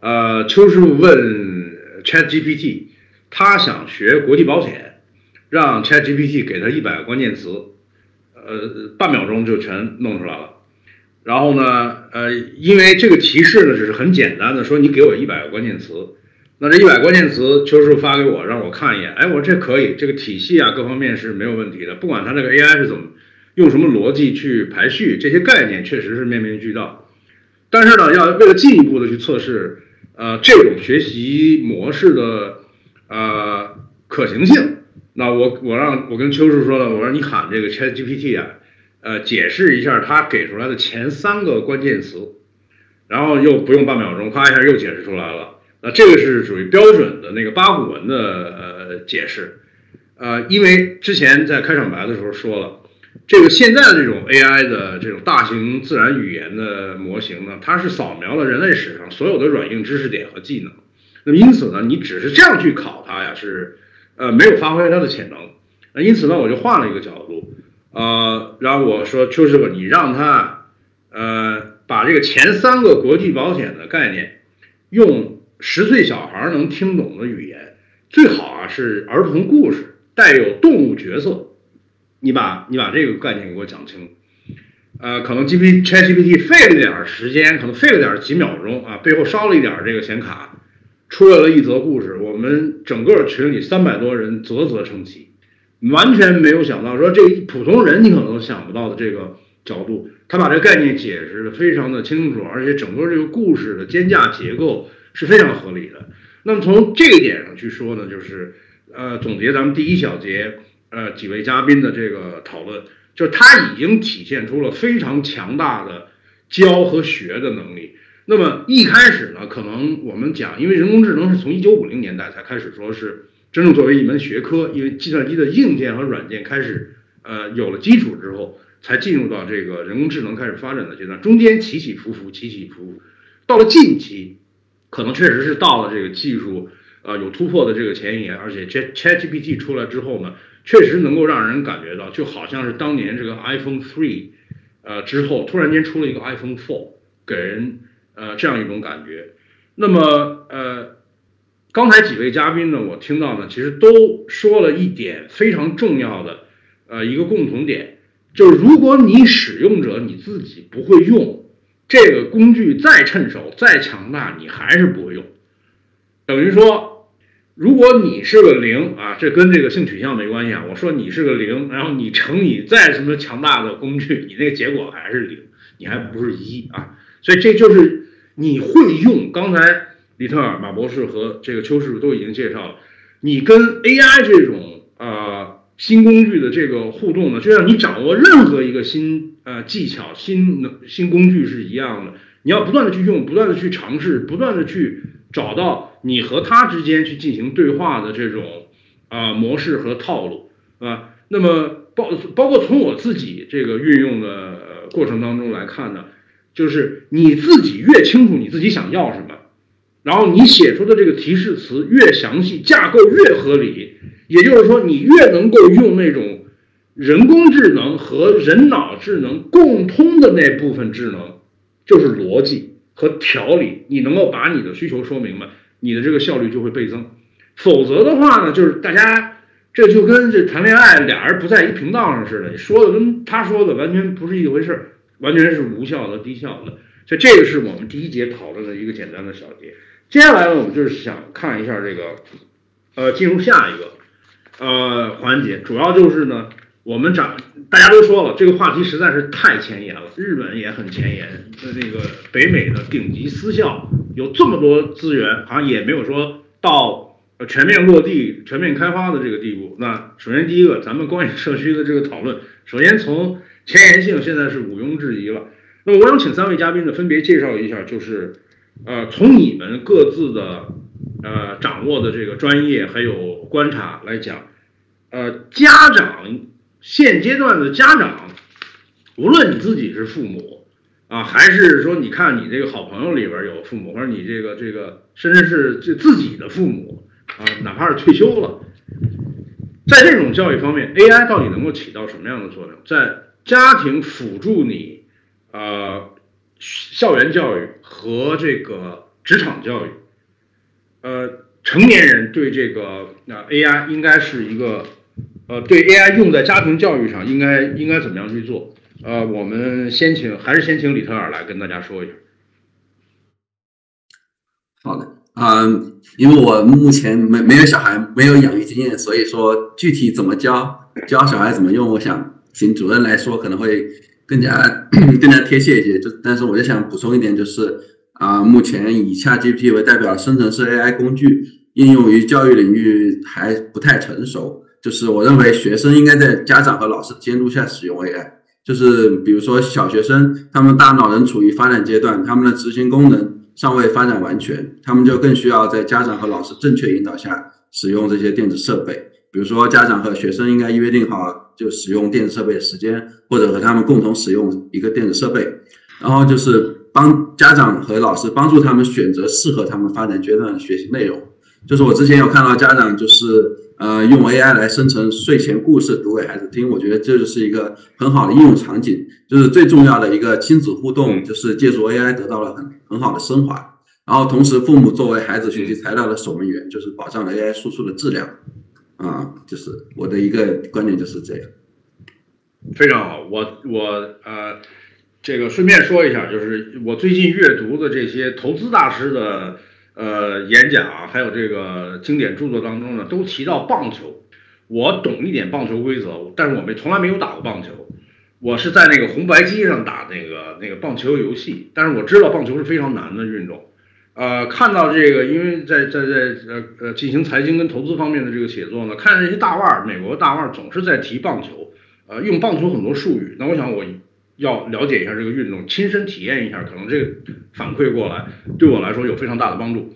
呃，邱师傅问 ChatGPT，他想学国际保险，让 ChatGPT 给他一百个关键词，呃，半秒钟就全弄出来了。然后呢，呃，因为这个提示呢只是很简单的说，你给我一百个关键词，那这一百关键词邱师傅发给我，让我看一眼，哎，我说这可以，这个体系啊各方面是没有问题的，不管它这个 AI 是怎么用什么逻辑去排序，这些概念确实是面面俱到。但是呢，要为了进一步的去测试，呃，这种学习模式的呃可行性，那我我让我跟邱师傅说了，我说你喊这个 ChatGPT 啊。呃，解释一下他给出来的前三个关键词，然后又不用半秒钟，夸一下又解释出来了。那这个是属于标准的那个八股文的呃解释。呃，因为之前在开场白的时候说了，这个现在的这种 AI 的这种大型自然语言的模型呢，它是扫描了人类史上所有的软硬知识点和技能。那么因此呢，你只是这样去考它呀，是呃没有发挥它的潜能。那因此呢，我就换了一个角度。呃，然后我说邱师傅，你让他，呃，把这个前三个国际保险的概念，用十岁小孩能听懂的语言，最好啊是儿童故事，带有动物角色，你把你把这个概念给我讲清。呃，可能 G P Chat G P T 费了点时间，可能费了点几秒钟啊，背后烧了一点这个显卡，出来了一则故事，我们整个群里三百多人啧啧称奇，完全没有想到说这普通人你可能都想不到的这个角度，他把这个概念解释的非常的清楚，而且整个这个故事的肩架结构是非常合理的。那么从这个点上去说呢，就是呃总结咱们第一小节呃几位嘉宾的这个讨论。就是他已经体现出了非常强大的教和学的能力。那么一开始呢，可能我们讲，因为人工智能是从一九五零年代才开始说是真正作为一门学科，因为计算机的硬件和软件开始呃有了基础之后，才进入到这个人工智能开始发展的阶段。中间起起伏伏，起起伏伏，到了近期，可能确实是到了这个技术呃有突破的这个前沿，而且 Chat ChatGPT 出来之后呢。确实能够让人感觉到，就好像是当年这个 iPhone three，呃之后突然间出了一个 iPhone four，给人呃这样一种感觉。那么呃，刚才几位嘉宾呢，我听到呢，其实都说了一点非常重要的呃一个共同点，就是如果你使用者你自己不会用这个工具，再趁手再强大，你还是不会用，等于说。如果你是个零啊，这跟这个性取向没关系啊。我说你是个零，然后你乘以再什么强大的工具，你那个结果还是零，你还不是一啊。所以这就是你会用。刚才李特尔、马博士和这个邱师傅都已经介绍了，你跟 AI 这种啊新工具的这个互动呢，就像你掌握任何一个新呃技巧、新能新工具是一样的，你要不断的去用，不断的去尝试，不断的去找到。你和他之间去进行对话的这种啊模式和套路啊，那么包包括从我自己这个运用的过程当中来看呢，就是你自己越清楚你自己想要什么，然后你写出的这个提示词越详细，架构越合理，也就是说你越能够用那种人工智能和人脑智能共通的那部分智能，就是逻辑和条理，你能够把你的需求说明白。你的这个效率就会倍增，否则的话呢，就是大家这就跟这谈恋爱俩人不在一频道上似的，你说的跟他说的完全不是一回事儿，完全是无效的、低效的。所以这个是我们第一节讨论的一个简单的小节。接下来呢，我们就是想看一下这个，呃，进入下一个呃环节，主要就是呢，我们讲大家都说了，这个话题实在是太前沿了，日本也很前沿，那个北美的顶级私校。有这么多资源，好像也没有说到呃全面落地、全面开发的这个地步。那首先第一个，咱们光影社区的这个讨论，首先从前沿性现在是毋庸置疑了。那么我想请三位嘉宾呢分别介绍一下，就是呃从你们各自的呃掌握的这个专业还有观察来讲，呃家长现阶段的家长，无论你自己是父母。啊，还是说，你看你这个好朋友里边有父母，或者你这个这个，甚至是这自己的父母啊，哪怕是退休了，在这种教育方面，AI 到底能够起到什么样的作用？在家庭辅助你，呃，校园教育和这个职场教育，呃，成年人对这个那 AI 应该是一个，呃，对 AI 用在家庭教育上应该应该怎么样去做？呃，我们先请，还是先请李特尔来跟大家说一下。好的，嗯，因为我目前没没有小孩，没有养育经验，所以说具体怎么教，教小孩怎么用，我想请主任来说可能会更加 更加贴切一些。就但是我就想补充一点，就是啊，目前以下 GP 为代表生成式 AI 工具应用于教育领域还不太成熟，就是我认为学生应该在家长和老师监督下使用 AI。就是比如说小学生，他们大脑仍处于发展阶段，他们的执行功能尚未发展完全，他们就更需要在家长和老师正确引导下使用这些电子设备。比如说，家长和学生应该约定好就使用电子设备的时间，或者和他们共同使用一个电子设备，然后就是帮家长和老师帮助他们选择适合他们发展阶段的学习内容。就是我之前有看到家长就是。呃，用 AI 来生成睡前故事读给孩子听，我觉得这就是一个很好的应用场景。就是最重要的一个亲子互动，就是借助 AI 得到了很很好的升华。然后同时，父母作为孩子学习材料的守门员，就是保障了 AI 输出的质量。啊，就是我的一个观点就是这样。非常好，我我呃，这个顺便说一下，就是我最近阅读的这些投资大师的呃演讲啊，还有这个经典著作当中呢，都提到棒球。我懂一点棒球规则，但是我们从来没有打过棒球。我是在那个红白机上打那个那个棒球游戏，但是我知道棒球是非常难的运动。呃，看到这个，因为在在在呃呃进行财经跟投资方面的这个写作呢，看这些大腕儿，美国大腕儿总是在提棒球，呃，用棒球很多术语。那我想我要了解一下这个运动，亲身体验一下，可能这个反馈过来对我来说有非常大的帮助。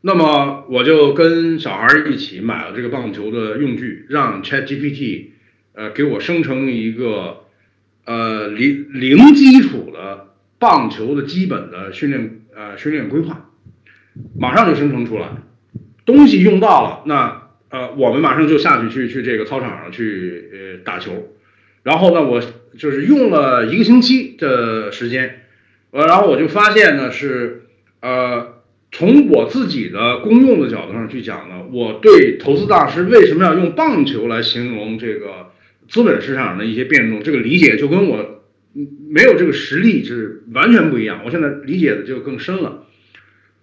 那么我就跟小孩一起买了这个棒球的用具，让 ChatGPT 呃给我生成一个。呃，零零基础的棒球的基本的训练呃训练规划，马上就生成出来，东西用到了，那呃我们马上就下去去去这个操场上去呃打球，然后呢我就是用了一个星期的时间，呃然后我就发现呢是呃从我自己的公用的角度上去讲呢，我对投资大师为什么要用棒球来形容这个。资本市场的一些变动，这个理解就跟我没有这个实力是完全不一样。我现在理解的就更深了。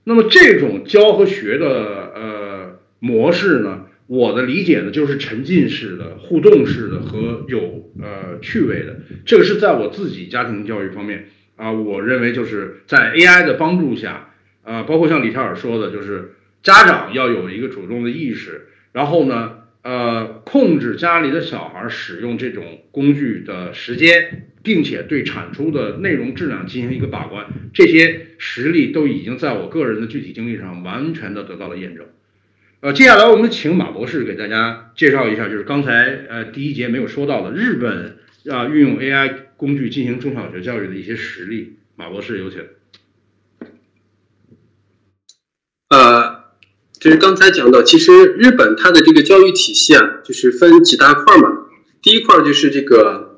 那么这种教和学的呃模式呢，我的理解呢就是沉浸式的、互动式的和有呃趣味的。这个是在我自己家庭教育方面啊，我认为就是在 AI 的帮助下啊，包括像李天尔说的，就是家长要有一个主动的意识，然后呢。呃，控制家里的小孩使用这种工具的时间，并且对产出的内容质量进行一个把关，这些实例都已经在我个人的具体经历上完全的得到了验证。呃，接下来我们请马博士给大家介绍一下，就是刚才呃第一节没有说到的日本啊运用 AI 工具进行中小学教育的一些实例。马博士有请。呃。就是刚才讲到，其实日本它的这个教育体系啊，就是分几大块嘛。第一块就是这个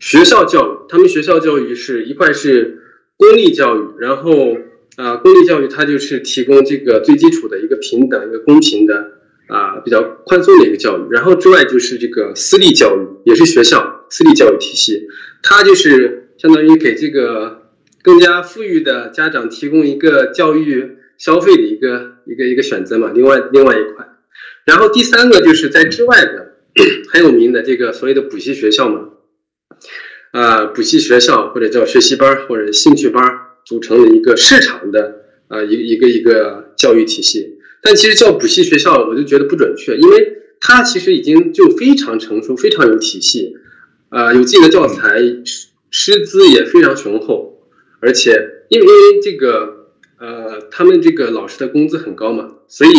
学校教育，他们学校教育是一块是公立教育，然后啊，公立教育它就是提供这个最基础的一个平等、一个公平的啊比较宽松的一个教育。然后之外就是这个私立教育，也是学校私立教育体系，它就是相当于给这个更加富裕的家长提供一个教育。消费的一个一个一个选择嘛，另外另外一块，然后第三个就是在之外的很有名的这个所谓的补习学校嘛，啊，补习学校或者叫学习班或者兴趣班组成的一个市场的啊一一个一个教育体系，但其实叫补习学校我就觉得不准确，因为它其实已经就非常成熟，非常有体系，啊，有自己的教材，师资也非常雄厚，而且因为因为这个。呃，他们这个老师的工资很高嘛，所以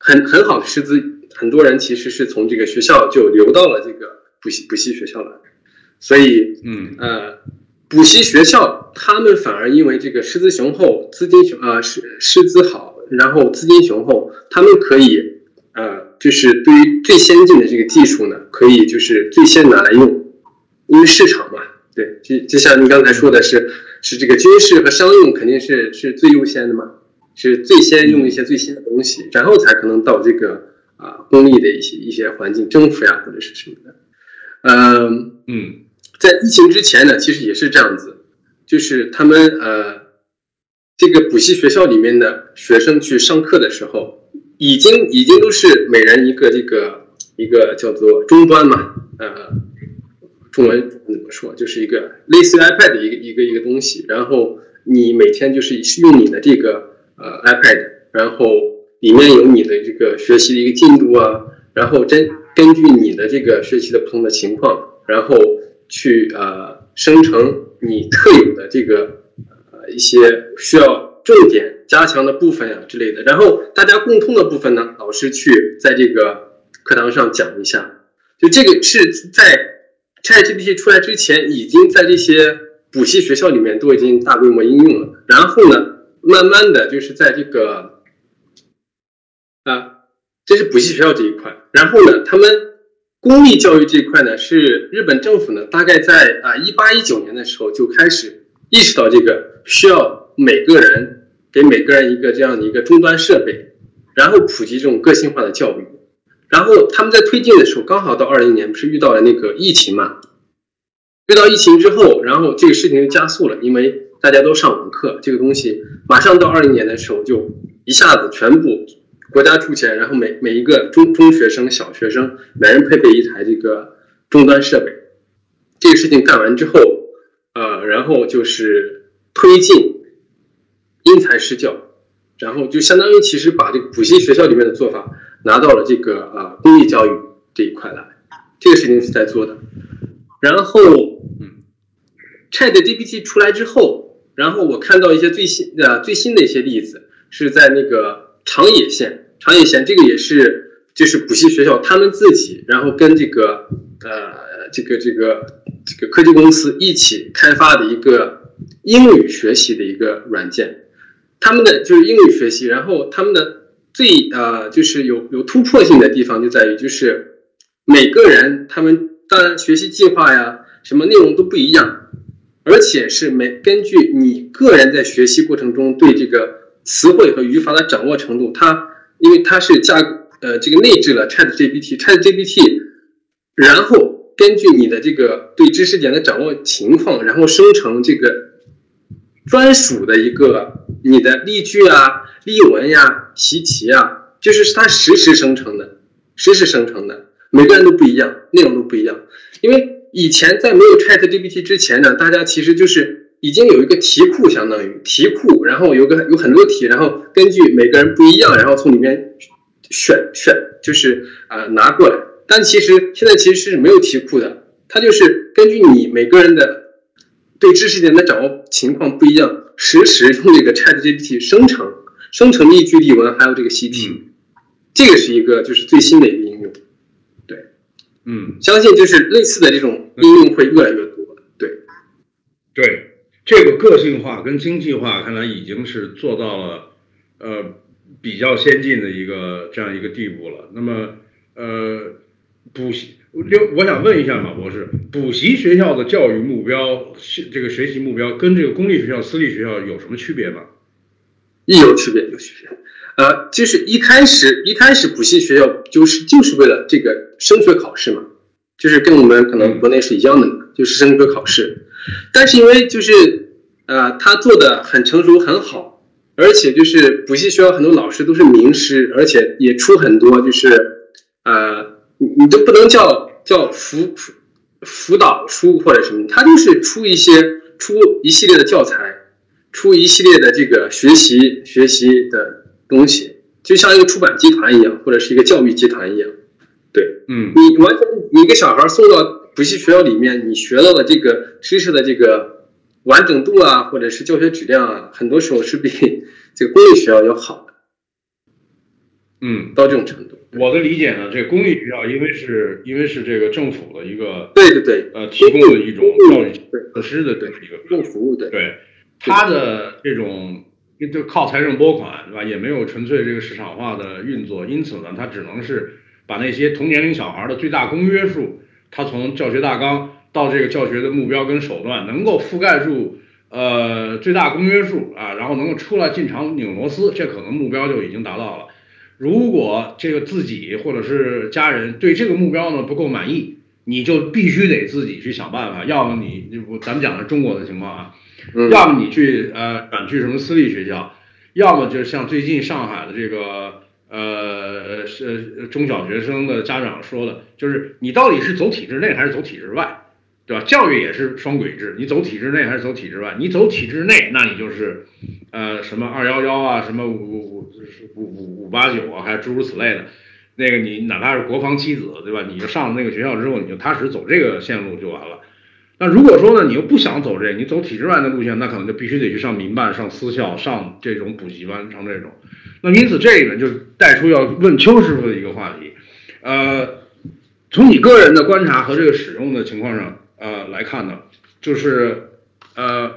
很很好的师资，很多人其实是从这个学校就流到了这个补习补习学校了，所以嗯呃，补习学校他们反而因为这个师资雄厚，资金雄啊师师资好，然后资金雄厚，他们可以呃就是对于最先进的这个技术呢，可以就是最先拿来用，因为市场嘛，对，就就像您刚才说的是。是这个军事和商用肯定是是最优先的嘛，是最先用一些最新的东西，然后才可能到这个啊公立的一些一些环境征服呀或者是什么的。嗯嗯，在疫情之前呢，其实也是这样子，就是他们呃这个补习学校里面的学生去上课的时候，已经已经都是每人一个这个一个叫做终端嘛，呃。中文怎么说？就是一个类似于 iPad 的一个一个一个东西，然后你每天就是用你的这个呃 iPad，然后里面有你的这个学习的一个进度啊，然后根根据你的这个学习的不同的情况，然后去呃生成你特有的这个呃一些需要重点加强的部分呀之类的，然后大家共通的部分呢，老师去在这个课堂上讲一下，就这个是在。ChatGPT 出来之前，已经在这些补习学校里面都已经大规模应用了。然后呢，慢慢的就是在这个啊，这是补习学校这一块。然后呢，他们公立教育这块呢，是日本政府呢，大概在啊一八一九年的时候就开始意识到这个需要每个人给每个人一个这样的一个终端设备，然后普及这种个性化的教育。然后他们在推进的时候，刚好到二零年不是遇到了那个疫情嘛？遇到疫情之后，然后这个事情就加速了，因为大家都上网课，这个东西马上到二零年的时候就一下子全部国家出钱，然后每每一个中中学生、小学生每人配备一台这个终端设备。这个事情干完之后，呃，然后就是推进因材施教，然后就相当于其实把这个补习学校里面的做法拿到了这个呃公立教育这一块来，这个事情是在做的。然后，嗯，Chat GPT 出来之后，然后我看到一些最新呃最新的一些例子是在那个长野县，长野县这个也是就是补习学校他们自己，然后跟这个呃这个这个。这个科技公司一起开发的一个英语学习的一个软件，他们的就是英语学习，然后他们的最呃就是有有突破性的地方就在于，就是每个人他们当然学习计划呀，什么内容都不一样，而且是每根据你个人在学习过程中对这个词汇和语法的掌握程度，它因为它是加呃这个内置了 Chat GPT，Chat GPT，然后。根据你的这个对知识点的掌握情况，然后生成这个专属的一个你的例句啊、例文呀、习题啊，就是它实时生成的，实时生成的，每个人都不一样，内容都不一样。因为以前在没有 Chat GPT 之前呢，大家其实就是已经有一个题库，相当于题库，然后有个有很多题，然后根据每个人不一样，然后从里面选选，就是啊拿过来。但其实现在其实是没有题库的，它就是根据你每个人的对知识点的掌握情况不一样，实时用这个 ChatGPT 生成生成例句、例文，还有这个习题，这个是一个就是最新的一个应用。对，嗯，相信就是类似的这种应用会越来越多。对，对，这个个性化跟精细化看来已经是做到了呃比较先进的一个这样一个地步了。那么呃。补习，六，我想问一下马博士，补习学校的教育目标，这个学习目标跟这个公立学校、私立学校有什么区别吗？一有区别，有区别。呃，就是一开始，一开始补习学校就是就是为了这个升学考试嘛，就是跟我们可能国内是一样的，就是升学考试。但是因为就是呃，他做的很成熟很好，而且就是补习学校很多老师都是名师，而且也出很多就是呃。你你都不能叫叫辅辅辅导书或者什么，他就是出一些出一系列的教材，出一系列的这个学习学习的东西，就像一个出版集团一样，或者是一个教育集团一样。对，嗯，你完全你一个小孩送到补习学校里面，你学到的这个知识的这个完整度啊，或者是教学质量啊，很多时候是比这个公立学校要好的。嗯，到这种程度。我的理解呢，这公立学校因为是因为是这个政府的一个对对对，呃，提供的一种教育设施的这么一个公服务的，对，它的这种就靠财政拨款，对吧？也没有纯粹这个市场化的运作，因此呢，它只能是把那些同年龄小孩的最大公约数，它从教学大纲到这个教学的目标跟手段，能够覆盖住呃最大公约数啊，然后能够出来进场拧螺丝，这可能目标就已经达到了。如果这个自己或者是家人对这个目标呢不够满意，你就必须得自己去想办法。要么你，咱们讲的中国的情况啊，要么你去呃转去什么私立学校，要么就是像最近上海的这个呃是中小学生的家长说的，就是你到底是走体制内还是走体制外？对吧？教育也是双轨制，你走体制内还是走体制外？你走体制内，那你就是，呃，什么二幺幺啊，什么五五五五五八九啊，还诸如此类的。那个你哪怕是国防妻子，对吧？你就上了那个学校之后，你就踏实走这个线路就完了。那如果说呢，你又不想走这，你走体制外的路线，那可能就必须得去上民办、上私校、上这种补习班、上这种。那因此这里呢，就带出要问邱师傅的一个话题，呃，从你个人的观察和这个使用的情况上。呃，来看呢，就是呃，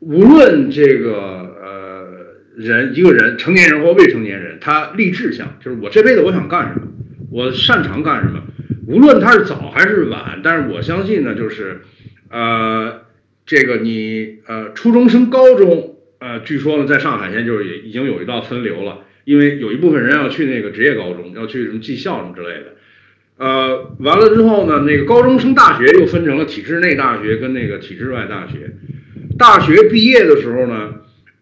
无论这个呃人一个人成年人或未成年人，他立志向就是我这辈子我想干什么，我擅长干什么，无论他是早还是晚，但是我相信呢，就是呃这个你呃初中升高中，呃据说呢，在上海现在就是也已经有一道分流了，因为有一部分人要去那个职业高中，要去什么技校什么之类的。呃，完了之后呢，那个高中升大学又分成了体制内大学跟那个体制外大学。大学毕业的时候呢，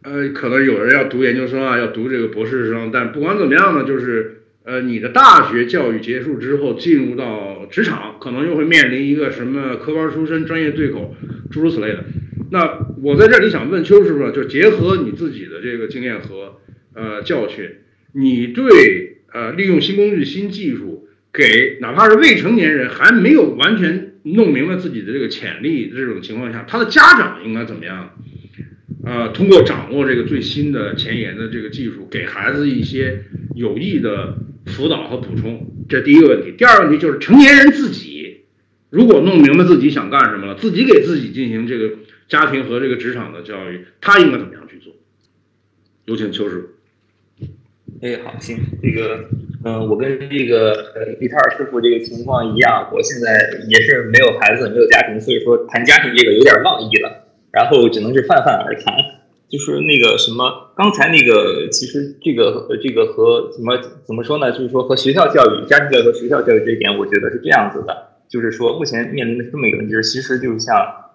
呃，可能有人要读研究生啊，要读这个博士生，但不管怎么样呢，就是呃，你的大学教育结束之后，进入到职场，可能又会面临一个什么科班出身、专业对口，诸如此类的。那我在这里想问邱师傅，就结合你自己的这个经验和呃教训，你对呃利用新工具、新技术，给哪怕是未成年人还没有完全弄明白自己的这个潜力这种情况下，他的家长应该怎么样？呃，通过掌握这个最新的前沿的这个技术，给孩子一些有益的辅导和补充，这第一个问题。第二个问题就是成年人自己如果弄明白自己想干什么了，自己给自己进行这个。家庭和这个职场的教育，他应该怎么样去做？有请邱师傅。哎，好，行，这个，嗯，我跟这个呃李泰尔师傅这个情况一样，我现在也是没有孩子，没有家庭，所以说谈家庭这个有点忘意了，然后只能是泛泛而谈。就是那个什么，刚才那个，其实这个这个和怎么怎么说呢？就是说和学校教育、家庭教育和学校教育这一点，我觉得是这样子的，就是说目前面临的这么一个问题，是其实就是像。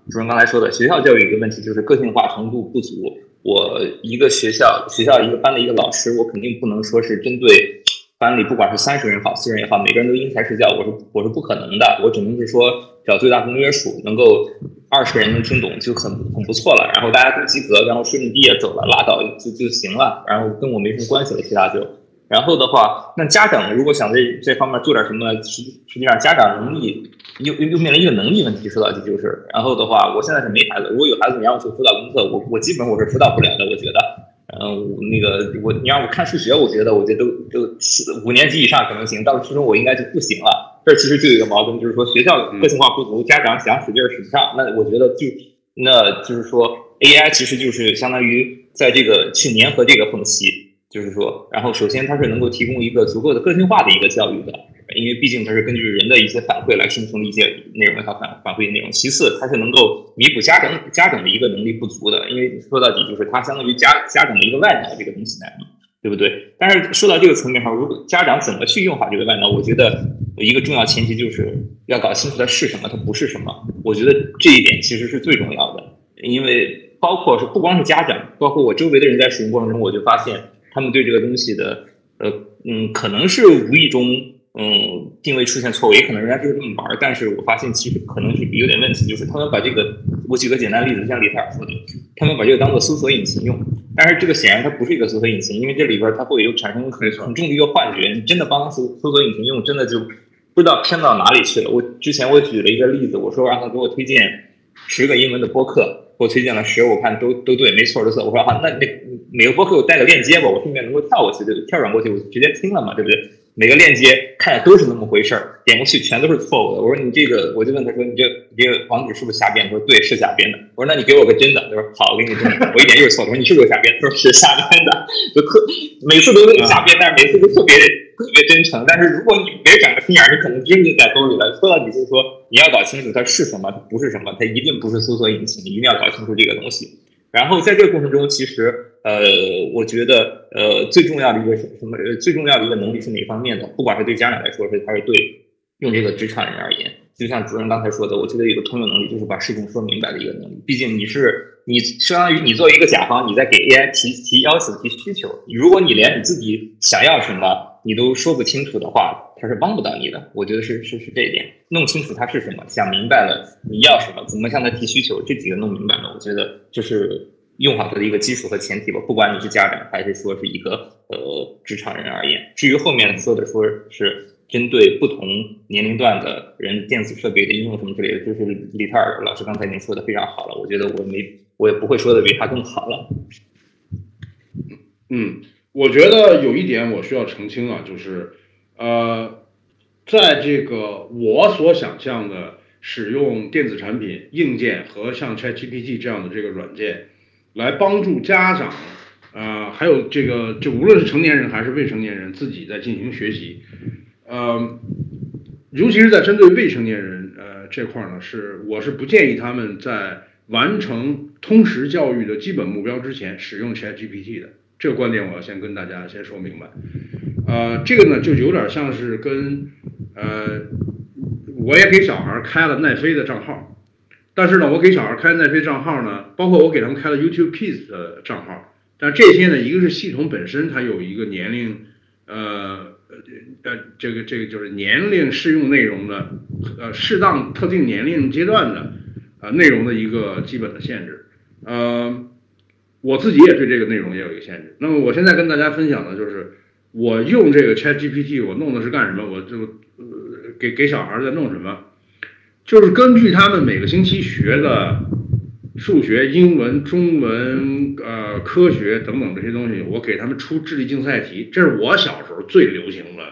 主任刚才说的，学校教育一个问题就是个性化程度不足。我一个学校学校一个班的一个老师，我肯定不能说是针对班里不管是三十人好，四十人也好，每个人都因材施教，我是我是不可能的。我只能是说找最大公约数，能够二十个人能听懂就很很不错了。然后大家都及格，然后顺利毕业走了拉倒就就行了。然后跟我没什么关系了，其他就。然后的话，那家长如果想在这方面做点什么，实实际上家长能力又又又面临一个能力问题，说到底就是。然后的话，我现在是没孩子，如果有孩子，你让我去辅导功课，我我基本我是辅导不了的，我觉得。嗯，那个我你让我看数学，我觉得我觉得都都五年级以上可能行，到了初中我应该就不行了。这其实就有一个矛盾，就是说学校个性化不足，家长想使劲使不上。那我觉得就那就是说 AI 其实就是相当于在这个去粘合这个缝隙。就是说，然后首先它是能够提供一个足够的个性化的一个教育的，因为毕竟它是根据人的一些反馈来生成的一些内容和反反馈内容。其次，它是能够弥补家长家长的一个能力不足的，因为说到底就是它相当于家家长的一个外脑这个东西来嘛，对不对？但是说到这个层面上，如果家长怎么去用好这个外脑，我觉得一个重要前提就是要搞清楚它是什么，它不是什么。我觉得这一点其实是最重要的，因为包括是不光是家长，包括我周围的人在使用过程中，我就发现。他们对这个东西的，呃，嗯，可能是无意中，嗯，定位出现错误，也可能人家就是这么玩儿。但是我发现其实可能是有点问题，就是他们把这个，我举个简单例子，像李泰尔说的，他们把这个当做搜索引擎用，但是这个显然它不是一个搜索引擎，因为这里边它会有产生很很重的一个幻觉，你真的帮搜搜索引擎用，真的就不知道偏到哪里去了。我之前我举了一个例子，我说让他给我推荐十个英文的播客。我推荐了十，我看都都对，没错的错。我说好，那那每个播客我带个链接吧，我顺便能够跳过去，就跳转过去，我直接听了嘛，对不对？每个链接看着都是那么回事儿，点过去全都是错误的。我说你这个，我就问他说，你这你这个网址是不是瞎编？他说对，是瞎编的。我说那你给我个真的。他说好，我给你真的。我一点就是错。我说你是不是瞎编？他说是瞎编的，就特每次都是瞎编，但是每次都特别。特别真诚，但是如果你没长个心眼儿，你可能真就在兜里了。说到底就是说，你要搞清楚它是什么，它不是什么，它一定不是搜索引擎，你一定要搞清楚这个东西。然后在这个过程中，其实呃，我觉得呃最重要的一个什么最重要的一个能力是哪方面的？不管是对家长来说，还是对用这个职场人而言，就像主任刚才说的，我觉得有个通用能力，就是把事情说明白的一个能力。毕竟你是。你相当于你作为一个甲方，你在给 AI 提提要求、提需求。如果你连你自己想要什么你都说不清楚的话，它是帮不到你的。我觉得是是是这一点，弄清楚它是什么，想明白了你要什么，怎么向他提需求，这几个弄明白了，我觉得就是用好它的一个基础和前提吧。不管你是家长还是说是一个呃职场人而言，至于后面说的说是。针对不同年龄段的人，电子设备的应用什么之类的，就是李泰尔老师刚才已经说的非常好了。我觉得我没，我也不会说的比他更好了。嗯，我觉得有一点我需要澄清啊，就是，呃，在这个我所想象的使用电子产品硬件和像 ChatGPT 这样的这个软件，来帮助家长，啊，还有这个就无论是成年人还是未成年人自己在进行学习。呃，尤其是在针对未成年人呃这块呢，是我是不建议他们在完成通识教育的基本目标之前使用 ChatGPT 的。这个观点我要先跟大家先说明白。呃，这个呢就有点像是跟。呃，我也给小孩开了奈飞的账号，但是呢，我给小孩开奈飞账号呢，包括我给他们开了 YouTube Kids 的账号，但这些呢，一个是系统本身它有一个年龄，呃呃这个这个就是年龄适用内容的，呃适当特定年龄阶段的呃内容的一个基本的限制，呃。我自己也对这个内容也有一个限制。那么我现在跟大家分享的就是，我用这个 Chat GPT，我弄的是干什么？我就呃给给小孩在弄什么？就是根据他们每个星期学的数学、英文、中文、呃科学等等这些东西，我给他们出智力竞赛题。这是我小时候最流行的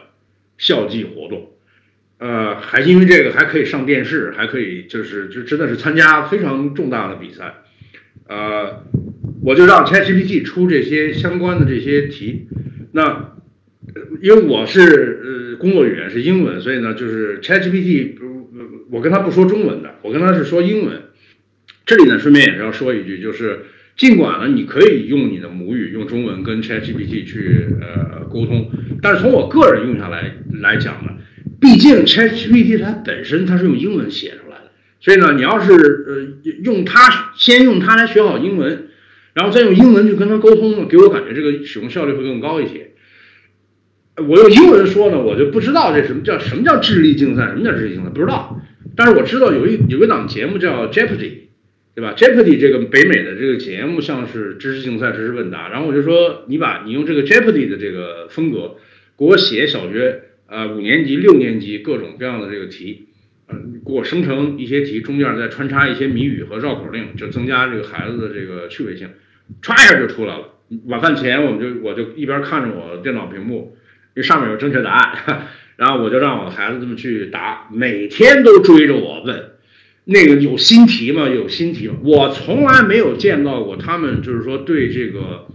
校际活动。呃，还因为这个还可以上电视，还可以就是就真的是参加非常重大的比赛。呃。我就让 ChatGPT 出这些相关的这些题，那因为我是呃工作语言是英文，所以呢就是 ChatGPT 我跟他不说中文的，我跟他是说英文。这里呢顺便也是要说一句，就是尽管呢你可以用你的母语用中文跟 ChatGPT 去呃沟通，但是从我个人用下来来讲呢，毕竟 ChatGPT 它本身它是用英文写出来的，所以呢你要是呃用它先用它来学好英文。然后再用英文去跟他沟通呢，给我感觉这个使用效率会更高一些。我用英文说呢，我就不知道这什么叫什么叫智力竞赛，什么叫智力竞赛不知道。但是我知道有一有一档节目叫 Jeopardy，对吧？Jeopardy 这个北美的这个节目像是知识竞赛、知识问答。然后我就说，你把你用这个 Jeopardy 的这个风格给我写小学呃五年级、六年级各种各样的这个题，嗯，给我生成一些题，中间再穿插一些谜语和绕口令，就增加这个孩子的这个趣味性。歘一下就出来了。晚饭前，我们就我就一边看着我电脑屏幕，因为上面有正确答案，然后我就让我的孩子这么去答，每天都追着我问，那个有新题吗？有新题吗？我从来没有见到过他们就是说对这个，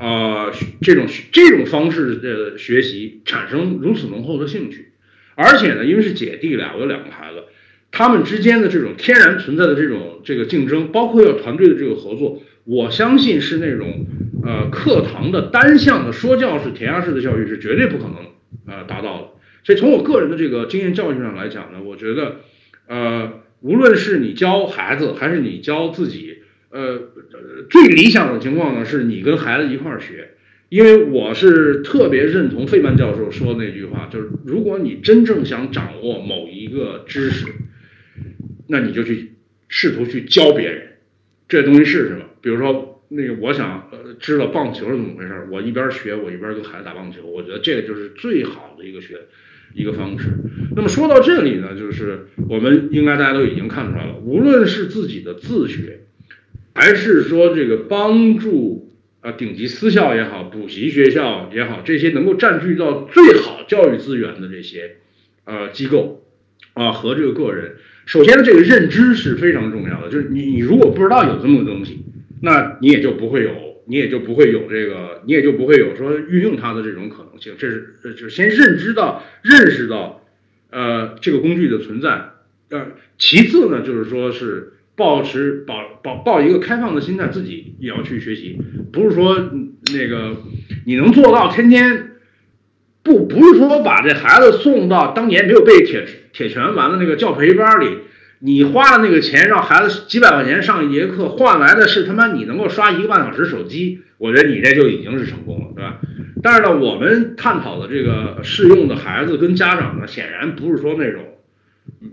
呃，这种这种方式的学习产生如此浓厚的兴趣，而且呢，因为是姐弟俩，我有两个孩子，他们之间的这种天然存在的这种这个竞争，包括要团队的这个合作。我相信是那种，呃，课堂的单向的说教式、填鸭式的教育是绝对不可能，呃，达到的。所以从我个人的这个经验教训上来讲呢，我觉得，呃，无论是你教孩子还是你教自己，呃，最理想的情况呢，是你跟孩子一块儿学。因为我是特别认同费曼教授说的那句话，就是如果你真正想掌握某一个知识，那你就去试图去教别人，这东西是什么？比如说，那个我想呃知道棒球是怎么回事，我一边学我一边跟孩子打棒球，我觉得这个就是最好的一个学一个方式。那么说到这里呢，就是我们应该大家都已经看出来了，无论是自己的自学，还是说这个帮助啊顶级私校也好，补习学校也好，这些能够占据到最好教育资源的这些呃机构啊和这个个人，首先这个认知是非常重要的，就是你你如果不知道有这么个东西。那你也就不会有，你也就不会有这个，你也就不会有说运用它的这种可能性。这是，就是先认知到、认识到，呃，这个工具的存在。呃，其次呢，就是说是保持、保、保、抱一个开放的心态，自己也要去学习。不是说那个你能做到天天不，不是说把这孩子送到当年没有被铁铁拳完的那个教培班里。你花了那个钱让孩子几百块钱上一节课，换来的是他妈你能够刷一个半小时手机，我觉得你这就已经是成功了，对吧？但是呢，我们探讨的这个适用的孩子跟家长呢，显然不是说那种，嗯，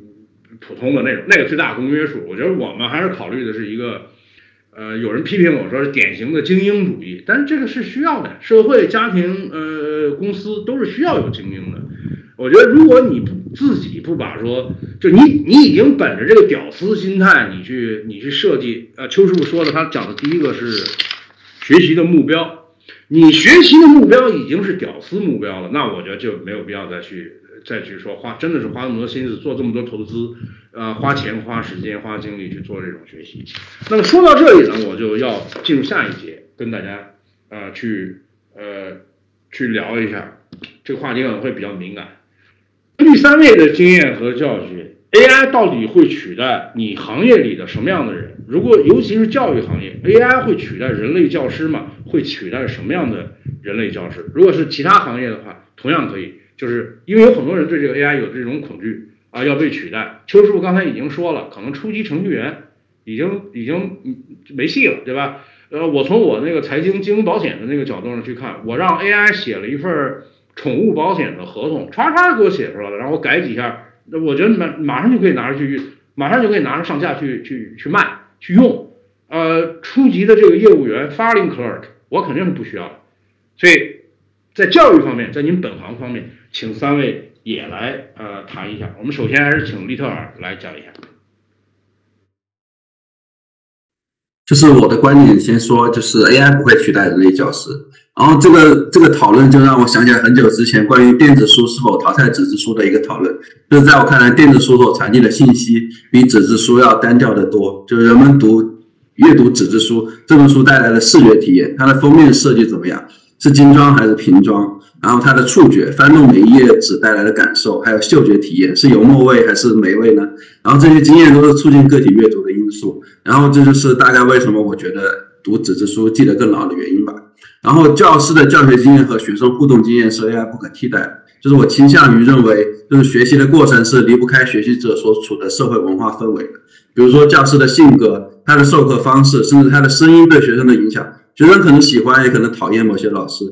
普通的那种那个最大公约数。我觉得我们还是考虑的是一个，呃，有人批评我说是典型的精英主义，但是这个是需要的，社会、家庭、呃，公司都是需要有精英的。我觉得如果你自己不把说，就你你已经本着这个屌丝心态，你去你去设计，呃，邱师傅说的，他讲的第一个是学习的目标，你学习的目标已经是屌丝目标了，那我觉得就没有必要再去再去说花，真的是花那么多心思做这么多投资，呃，花钱花时间花精力去做这种学习。那么说到这里呢，我就要进入下一节，跟大家呃去呃去聊一下这个话题，可能会比较敏感。第三位的经验和教训，AI 到底会取代你行业里的什么样的人？如果尤其是教育行业，AI 会取代人类教师吗？会取代什么样的人类教师？如果是其他行业的话，同样可以就是因为有很多人对这个 AI 有这种恐惧啊，要被取代。邱师傅刚才已经说了，可能初级程序员已经已经没戏了，对吧？呃，我从我那个财经金融保险的那个角度上去看，我让 AI 写了一份宠物保险的合同，唰唰给我写出来了，然后我改几下，那我觉得马马上就可以拿着去，马上就可以拿着上架去去去卖去用。呃，初级的这个业务员 filing clerk，我肯定是不需要的。所以在教育方面，在您本行方面，请三位也来呃谈一下。我们首先还是请利特尔来讲一下。就是我的观点，先说，就是 AI 不会取代人类教师。然后这个这个讨论就让我想起来很久之前关于电子书是否淘汰纸质书的一个讨论。就是在我看来，电子书所传递的信息比纸质书要单调得多。就是人们读阅读纸质书，这本书带来的视觉体验，它的封面设计怎么样？是精装还是平装？然后它的触觉，翻动每一页纸带来的感受，还有嗅觉体验，是油墨味还是霉味呢？然后这些经验都是促进个体阅读的因素。然后这就是大概为什么我觉得读纸质书记得更牢的原因吧。然后教师的教学经验和学生互动经验是 AI 不可替代的。就是我倾向于认为，就是学习的过程是离不开学习者所处的社会文化氛围的。比如说教师的性格、他的授课方式，甚至他的声音对学生的影响。学生可能喜欢，也可能讨厌某些老师。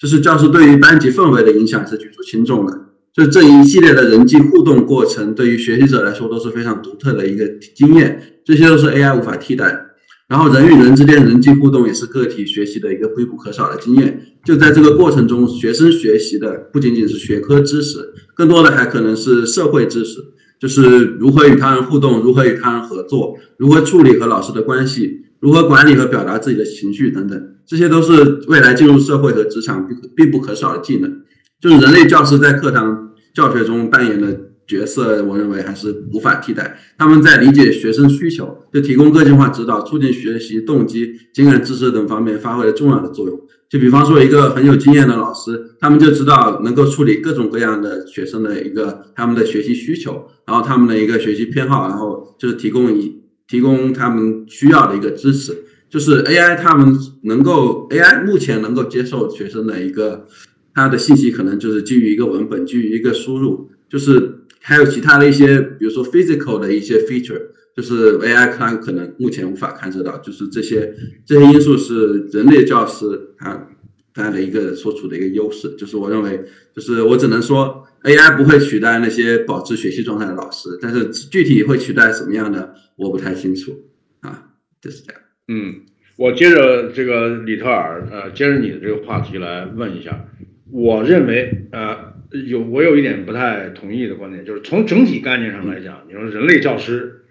就是教师对于班级氛围的影响是举足轻重的。就这一系列的人际互动过程，对于学习者来说都是非常独特的一个经验。这些都是 AI 无法替代。然后人与人之间人际互动也是个体学习的一个必不可少的经验。就在这个过程中，学生学习的不仅仅是学科知识，更多的还可能是社会知识，就是如何与他人互动，如何与他人合作，如何处理和老师的关系。如何管理和表达自己的情绪等等，这些都是未来进入社会和职场必必不可少的技能。就是人类教师在课堂教学中扮演的角色，我认为还是无法替代。他们在理解学生需求，就提供个性化指导、促进学习动机、情感知识等方面发挥了重要的作用。就比方说，一个很有经验的老师，他们就知道能够处理各种各样的学生的一个他们的学习需求，然后他们的一个学习偏好，然后就是提供一。提供他们需要的一个支持，就是 AI，他们能够 AI 目前能够接受学生的一个他的信息，可能就是基于一个文本，基于一个输入，就是还有其他的一些，比如说 physical 的一些 feature，就是 AI 它可能目前无法看得到，就是这些这些因素是人类教师他他的一个所处的一个优势，就是我认为，就是我只能说。AI 不会取代那些保持学习状态的老师，但是具体会取代什么样的，我不太清楚啊，就是这样。嗯，我接着这个李特尔，呃，接着你的这个话题来问一下，我认为，呃，有我有一点不太同意的观点，就是从整体概念上来讲，你说人类教师，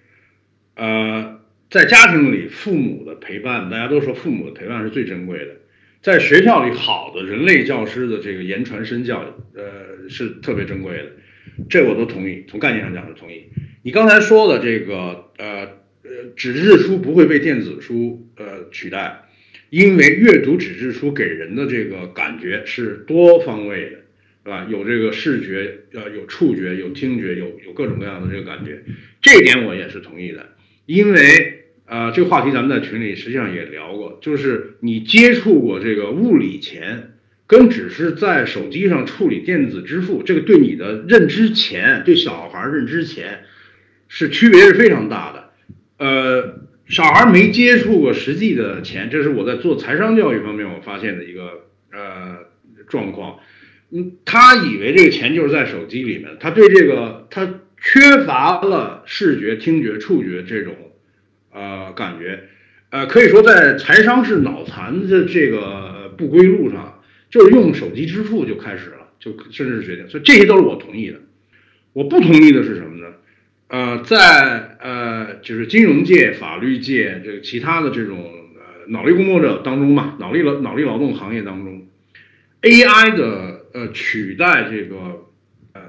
呃，在家庭里父母的陪伴，大家都说父母的陪伴是最珍贵的。在学校里，好的人类教师的这个言传身教，呃，是特别珍贵的，这我都同意。从概念上讲是同意。你刚才说的这个，呃纸质书不会被电子书呃取代，因为阅读纸质书给人的这个感觉是多方位的，是吧？有这个视觉，呃，有触觉，有听觉，有有各种各样的这个感觉，这点我也是同意的，因为。啊，这个话题咱们在群里实际上也聊过，就是你接触过这个物理钱，跟只是在手机上处理电子支付，这个对你的认知钱，对小孩认知钱，是区别是非常大的。呃，小孩没接触过实际的钱，这是我在做财商教育方面我发现的一个呃状况。嗯，他以为这个钱就是在手机里面，他对这个他缺乏了视觉、听觉、触觉这种。呃，感觉，呃，可以说在财商是脑残的这个不归路上，就是用手机支付就开始了，就甚至是决定，所以这些都是我同意的。我不同意的是什么呢？呃，在呃，就是金融界、法律界这个其他的这种呃脑力工作者当中嘛，脑力劳脑力劳动行业当中，AI 的呃取代这个呃。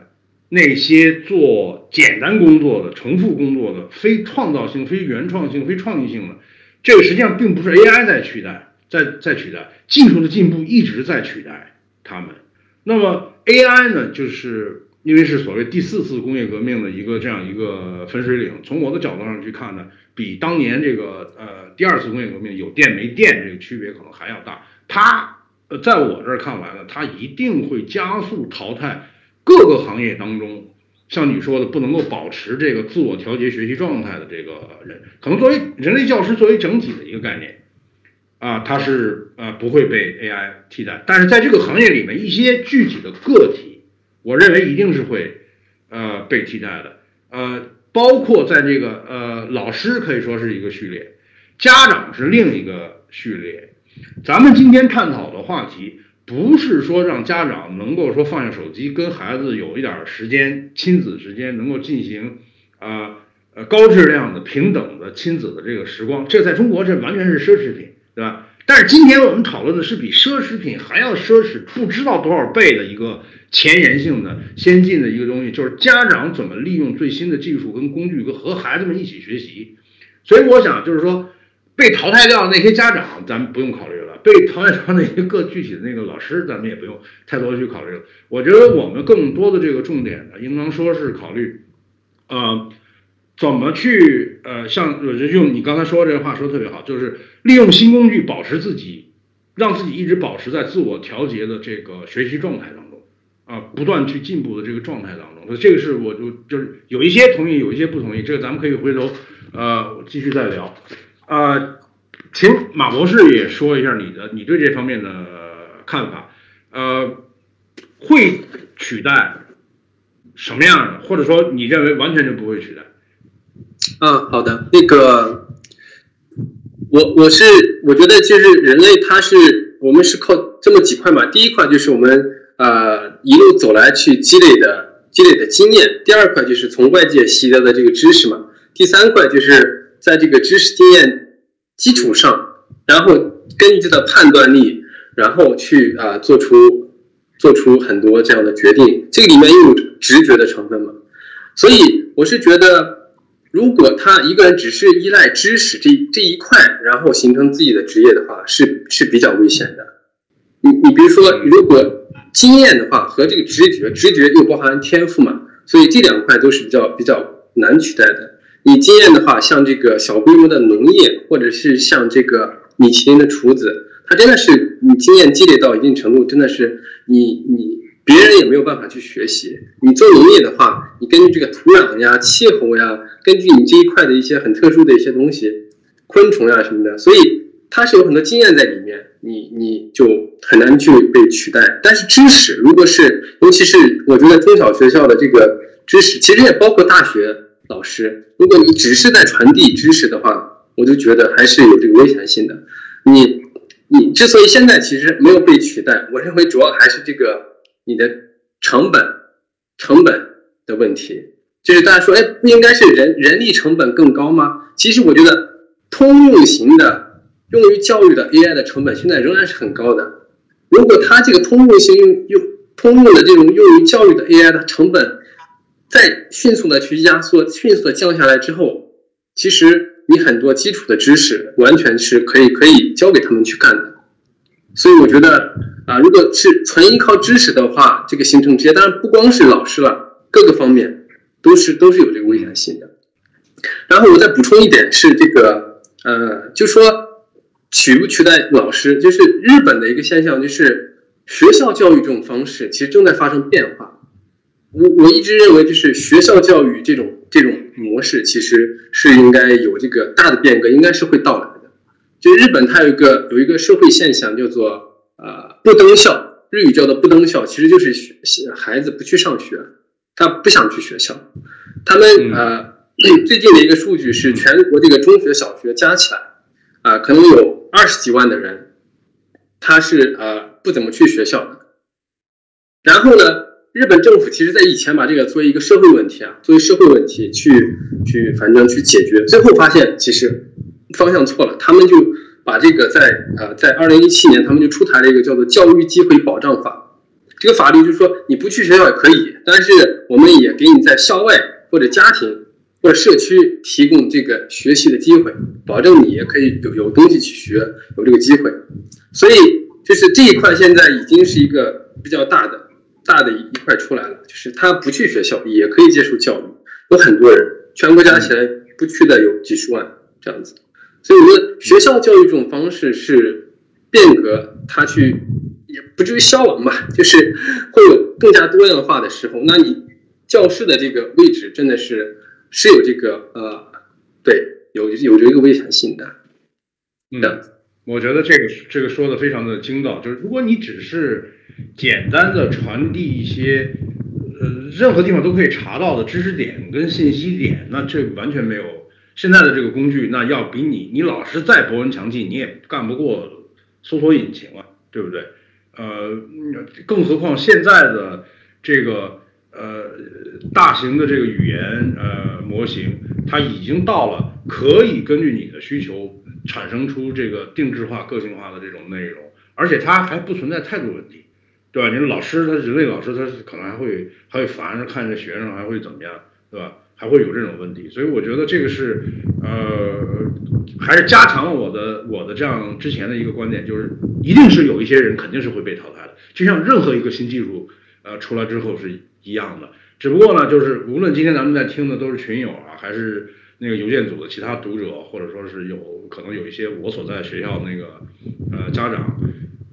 那些做简单工作的、重复工作的、非创造性、非原创性、非创意性的，这个实际上并不是 AI 在取代，在在取代，技术的进步一直在取代他们。那么 AI 呢，就是因为是所谓第四次工业革命的一个这样一个分水岭。从我的角度上去看呢，比当年这个呃第二次工业革命有电没电这个区别可能还要大。它呃在我这儿看来呢，它一定会加速淘汰。各个行业当中，像你说的不能够保持这个自我调节学习状态的这个人，可能作为人类教师作为整体的一个概念，啊，他是呃不会被 AI 替代，但是在这个行业里面，一些具体的个体，我认为一定是会呃被替代的，呃，包括在这个呃老师可以说是一个序列，家长是另一个序列，咱们今天探讨的话题。不是说让家长能够说放下手机，跟孩子有一点时间，亲子时间能够进行啊呃高质量的平等的亲子的这个时光，这在中国这完全是奢侈品，对吧？但是今天我们讨论的是比奢侈品还要奢侈不知道多少倍的一个前沿性的先进的一个东西，就是家长怎么利用最新的技术跟工具跟和孩子们一起学习。所以我想就是说被淘汰掉的那些家长，咱们不用考虑了。被淘汰掉那些个具体的那个老师，咱们也不用太多去考虑了。我觉得我们更多的这个重点呢，应当说是考虑，呃，怎么去呃，像用你刚才说这个话说特别好，就是利用新工具保持自己，让自己一直保持在自我调节的这个学习状态当中，啊，不断去进步的这个状态当中。所以这个是我就就是有一些同意，有一些不同意，这个咱们可以回头呃继续再聊，啊。请马博士也说一下你的你对这方面的看法，呃，会取代什么样的，或者说你认为完全就不会取代？啊，好的，那个，我我是我觉得就是人类他是我们是靠这么几块嘛，第一块就是我们呃一路走来去积累的积累的经验，第二块就是从外界习得的这个知识嘛，第三块就是在这个知识经验。基础上，然后根据这个判断力，然后去啊做出做出很多这样的决定，这个里面又有直觉的成分嘛？所以我是觉得，如果他一个人只是依赖知识这这一块，然后形成自己的职业的话，是是比较危险的。你你比如说，如果经验的话和这个直觉，直觉又包含天赋嘛，所以这两块都是比较比较难取代的。你经验的话，像这个小规模的农业，或者是像这个米其林的厨子，他真的是你经验积累到一定程度，真的是你你别人也没有办法去学习。你做农业的话，你根据这个土壤呀、气候呀，根据你这一块的一些很特殊的一些东西，昆虫呀什么的，所以它是有很多经验在里面，你你就很难去被取代。但是知识，如果是尤其是我觉得中小学校的这个知识，其实也包括大学。老师，如果你只是在传递知识的话，我就觉得还是有这个危险性的。你你之所以现在其实没有被取代，我认为主要还是这个你的成本成本的问题。就是大家说，哎，不应该是人人力成本更高吗？其实我觉得通用型的用于教育的 AI 的成本现在仍然是很高的。如果它这个通用性用用通用的这种用于教育的 AI 的成本，再迅速的去压缩、迅速的降下来之后，其实你很多基础的知识完全是可以可以交给他们去干的。所以我觉得啊，如果是纯依靠知识的话，这个形成职业，当然不光是老师了，各个方面都是都是有这个危险性的。然后我再补充一点是这个呃，就说取不取代老师，就是日本的一个现象，就是学校教育这种方式其实正在发生变化。我我一直认为，就是学校教育这种这种模式，其实是应该有这个大的变革，应该是会到来的。就日本，它有一个有一个社会现象，叫做呃不登校，日语叫做不登校，其实就是学孩子不去上学，他不想去学校。他们呃最近的一个数据是，全国这个中学、小学加起来啊，可能有二十几万的人，他是呃不怎么去学校的。然后呢？日本政府其实，在以前把这个作为一个社会问题啊，作为社会问题去去，反正去解决。最后发现，其实方向错了。他们就把这个在呃，在二零一七年，他们就出台了一个叫做《教育机会保障法》。这个法律就是说，你不去学校也可以，但是我们也给你在校外或者家庭或者社区提供这个学习的机会，保证你也可以有有东西去学，有这个机会。所以，就是这一块现在已经是一个比较大的。大的一块出来了，就是他不去学校也可以接受教育，有很多人，全国加起来不去的有几十万这样子，所以我觉得学校教育这种方式是变革，它去也不至于消亡吧，就是会有更加多样化的时候，那你教师的这个位置真的是是有这个呃，对，有有着一个危险性的。嗯，我觉得这个这个说的非常的精到，就是如果你只是简单的传递一些呃任何地方都可以查到的知识点跟信息点，那这完全没有现在的这个工具，那要比你你老师再博闻强记，你也干不过搜索引擎啊，对不对？呃，更何况现在的这个呃大型的这个语言呃模型，它已经到了可以根据你的需求产生出这个定制化、个性化的这种内容，而且它还不存在态度问题，对吧？你说老师他人类老师他可能还会还会烦着看着学生还会怎么样，对吧？还会有这种问题，所以我觉得这个是呃还是加强了我的我的这样之前的一个观点，就是一定是有一些人肯定是会被淘汰的，就像任何一个新技术呃出来之后是一样的，只不过呢，就是无论今天咱们在听的都是群友啊，还是那个邮件组的其他读者，或者说是有可能有一些我所在学校那个呃家长，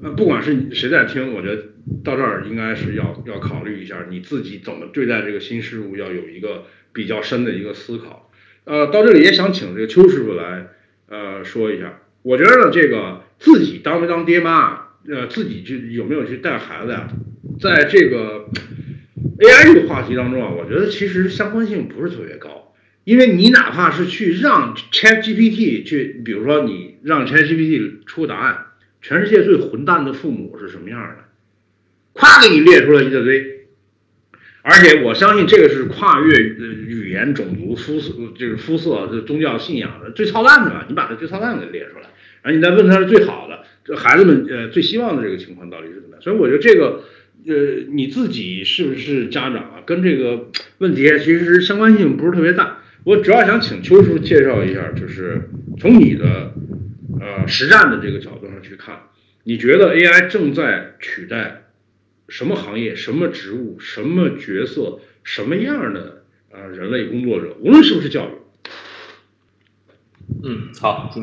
那不管是谁在听，我觉得到这儿应该是要要考虑一下你自己怎么对待这个新事物，要有一个比较深的一个思考。呃，到这里也想请这个邱师傅来呃说一下，我觉得这个自己当没当爹妈，呃自己去有没有去带孩子呀，在这个 AI 这个话题当中啊，我觉得其实相关性不是特别高，因为你哪怕是去让 ChatGPT 去，比如说你让 ChatGPT 出答案，全世界最混蛋的父母是什么样的，咵给你列出来一大堆。而且我相信这个是跨越语言、种族、肤色，就是肤色、这宗教信仰的最操蛋的吧？你把它最操蛋的列出来，然后你再问他是最好的，这孩子们呃最希望的这个情况到底是怎么样？所以我觉得这个呃你自己是不是家长啊，跟这个问题其实相关性不是特别大。我主要想请邱叔介绍一下，就是从你的呃实战的这个角度上去看，你觉得 AI 正在取代？什么行业、什么职务、什么角色、什么样的呃人类工作者，无论是不是教育。嗯，好，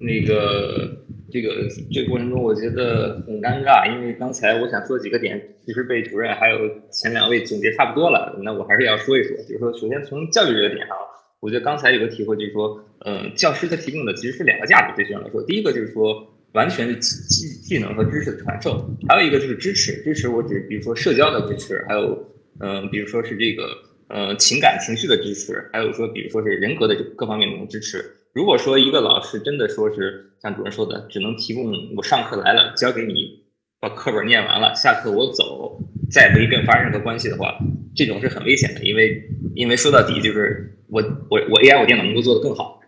那个这个这个过程中，我觉得很尴尬，因为刚才我想说几个点，其实被主任还有前两位总结差不多了。那我还是要说一说，就是说，首先从教育这个点上，我觉得刚才有个体会，就是说，嗯，教师他提供的其实是两个价值，对学生来说，第一个就是说。完全的技技技能和知识的传授，还有一个就是支持，支持我指比如说社交的支持，还有嗯，比如说是这个呃情感情绪的支持，还有说比如说是人格的各方面的支持。如果说一个老师真的说是像主任说的，只能提供我上课来了教给你把课本念完了，下课我走，再没跟发生任何关系的话，这种是很危险的，因为因为说到底就是我我我 AI 我电脑能够做得更好。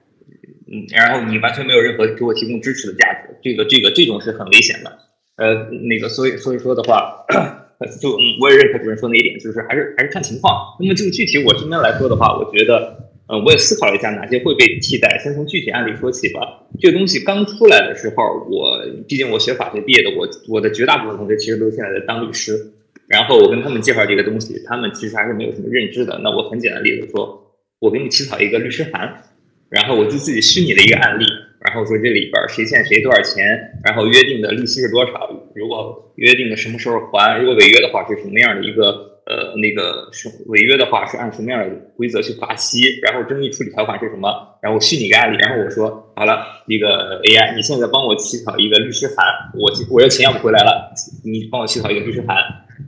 嗯，然后你完全没有任何给我提供支持的价值，这个这个这种是很危险的。呃，那个所以所以说的话，就我也认可主任说那一点，就是还是还是看情况。那么就具体我这边来说的话，我觉得，呃，我也思考了一下哪些会被替代。先从具体案例说起吧。这个东西刚出来的时候，我毕竟我学法学毕业的，我我的绝大部分同学其实都现在在当律师。然后我跟他们介绍这个东西，他们其实还是没有什么认知的。那我很简单例子说，我给你起草一个律师函。然后我就自己虚拟的一个案例，然后说这里边谁欠谁多少钱，然后约定的利息是多少，如果约定的什么时候还，如果违约的话是什么样的一个呃那个是违约的话是按什么样的规则去罚息，然后争议处理条款是什么，然后虚拟个案例，然后我说好了，那个 AI 你现在帮我起草一个律师函，我我要钱要不回来了，你帮我起草一个律师函，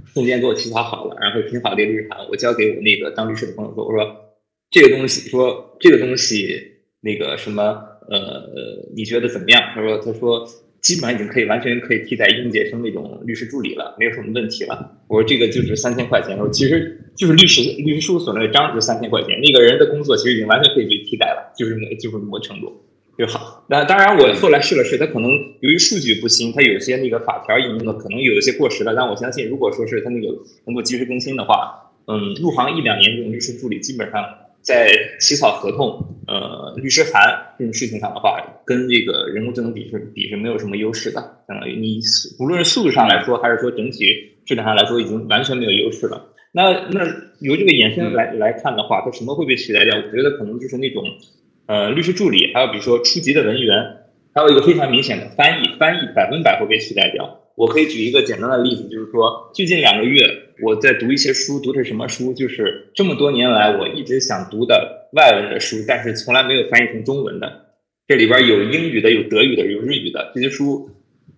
瞬间给我起草好了，然后拼好这个律师函，我交给我那个当律师的朋友说，我说。这个东西说这个东西那个什么呃，你觉得怎么样？他说他说基本上已经可以完全可以替代应届生那种律师助理了，没有什么问题了。我说这个就是三千块钱，我其实就是律师律师事务所那个章是三千块钱，那个人的工作其实已经完全可以被替代了，就是那就是那么程度就好。那当然我后来试了试，他可能由于数据不清，他有些那个法条引用的可能有一些过时了。但我相信，如果说是他那个能够及时更新的话，嗯，入行一两年这种律师助理基本上。在起草合同、呃律师函这种事情上的话，跟这个人工智能比是比是没有什么优势的。相当于你无论是素质上来说，还是说整体质量上来说，已经完全没有优势了。那那由这个延伸来来看的话，它什么会被取代掉？我觉得可能就是那种呃律师助理，还有比如说初级的文员，还有一个非常明显的翻译，翻译百分百会被取代掉。我可以举一个简单的例子，就是说最近两个月我在读一些书，读的什么书？就是这么多年来我一直想读的外文的书，但是从来没有翻译成中文的。这里边有英语的，有德语的，有日语的。这些书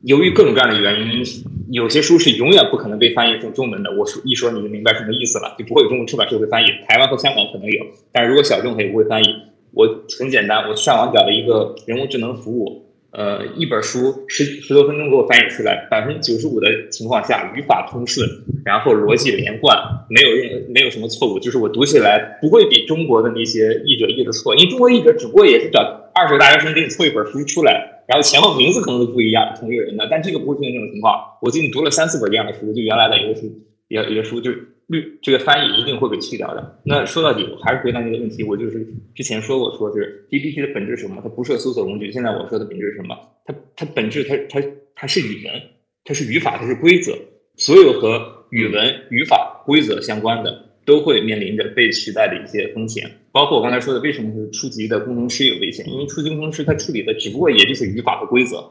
由于各种各样的原因，有些书是永远不可能被翻译成中文的。我说一说你就明白什么意思了，就不会有中文出版社会翻译。台湾和香港可能有，但是如果小众它也不会翻译。我很简单，我上网找了一个人工智能服务。呃，一本书十十多分钟给我翻译出来，百分之九十五的情况下语法通顺，然后逻辑连贯，没有任没有什么错误，就是我读起来不会比中国的那些译者译的错，因为中国译者只不过也是找二十大学生给你凑一本书出来，然后前后名字可能都不一样，同一个人的，但这个不会出现这种情况。我最近读了三四本这样的书，就原来的一个书，也也说就是。律这个翻译一定会被去掉的。那说到底，我还是回答那个问题，我就是之前说过，说是 GPT 的本质是什么？它不是搜索工具。现在我说的本质是什么？它它本质它它它是语文，它是语法，它是规则。所有和语文、语法、规则相关的，都会面临着被取代的一些风险。包括我刚才说的，为什么是初级的工程师有危险？因为初级工程师他处理的只不过也就是语法和规则，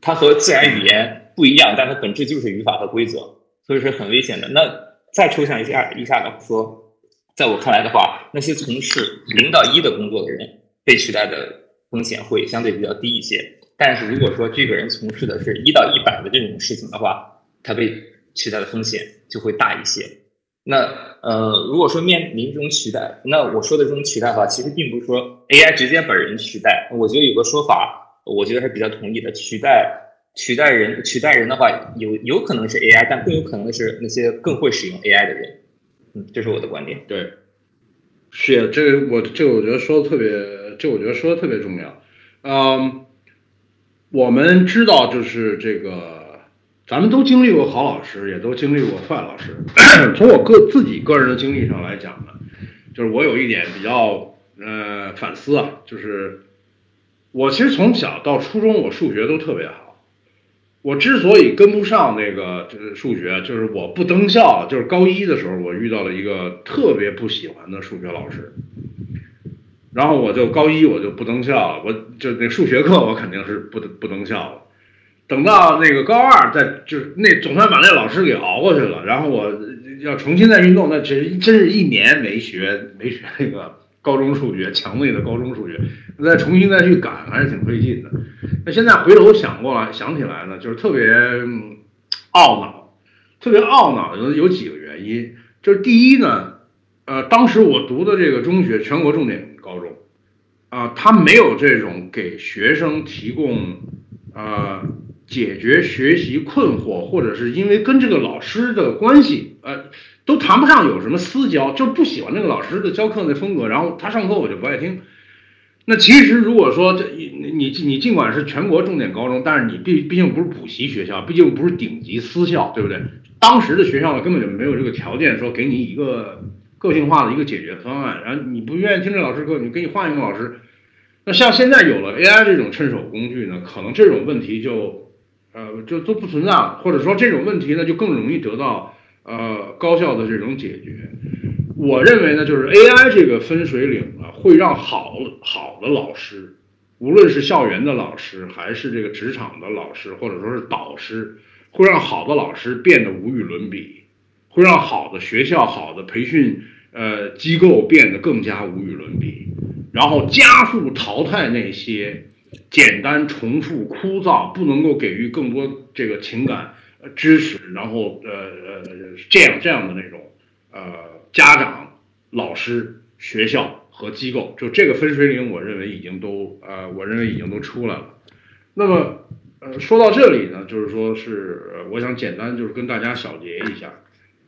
它和自然语言不一样，但它本质就是语法和规则，所以是很危险的。那再抽象一下一下的说，在我看来的话，那些从事零到一的工作的人被取代的风险会相对比较低一些。但是如果说这个人从事的是一到一百的这种事情的话，他被取代的风险就会大一些。那呃，如果说面临这种取代，那我说的这种取代的话，其实并不是说 AI 直接把人取代。我觉得有个说法，我觉得是比较同意的，取代。取代人，取代人的话，有有可能是 AI，但更有可能是那些更会使用 AI 的人。嗯，这是我的观点。对，是这个我这我觉得说的特别，这我觉得说的特别重要。嗯，我们知道就是这个，咱们都经历过好老师，也都经历过坏老师。从我个自己个人的经历上来讲呢，就是我有一点比较呃反思啊，就是我其实从小到初中，我数学都特别好。我之所以跟不上那个就是数学，就是我不登校，就是高一的时候，我遇到了一个特别不喜欢的数学老师，然后我就高一我就不登校了，我就那数学课我肯定是不不登校了。等到那个高二，再就是那总算把那老师给熬过去了，然后我要重新再运动，那真真是一年没学没学那个。高中数学，强力的高中数学，再重新再去赶，还是挺费劲的。那现在回头想过来，想起来呢，就是特别懊恼，特别懊恼的有几个原因。就是第一呢，呃，当时我读的这个中学，全国重点高中，啊，他没有这种给学生提供，呃，解决学习困惑，或者是因为跟这个老师的关系，呃。都谈不上有什么私交，就不喜欢那个老师的教课那风格，然后他上课我就不爱听。那其实如果说这你你你尽管是全国重点高中，但是你毕毕竟不是补习学校，毕竟不是顶级私校，对不对？当时的学校呢根本就没有这个条件说给你一个个性化的一个解决方案，然后你不愿意听这老师课，你给你换一个老师。那像现在有了 AI 这种趁手工具呢，可能这种问题就呃就都不存在了，或者说这种问题呢就更容易得到。呃，高效的这种解决，我认为呢，就是 AI 这个分水岭啊，会让好好的老师，无论是校园的老师，还是这个职场的老师，或者说是导师，会让好的老师变得无与伦比，会让好的学校、好的培训呃机构变得更加无与伦比，然后加速淘汰那些简单、重复、枯燥，不能够给予更多这个情感。知识，然后呃呃这样这样的那种呃家长、老师、学校和机构，就这个分水岭，我认为已经都呃我认为已经都出来了。那么呃说到这里呢，就是说是我想简单就是跟大家小结一下。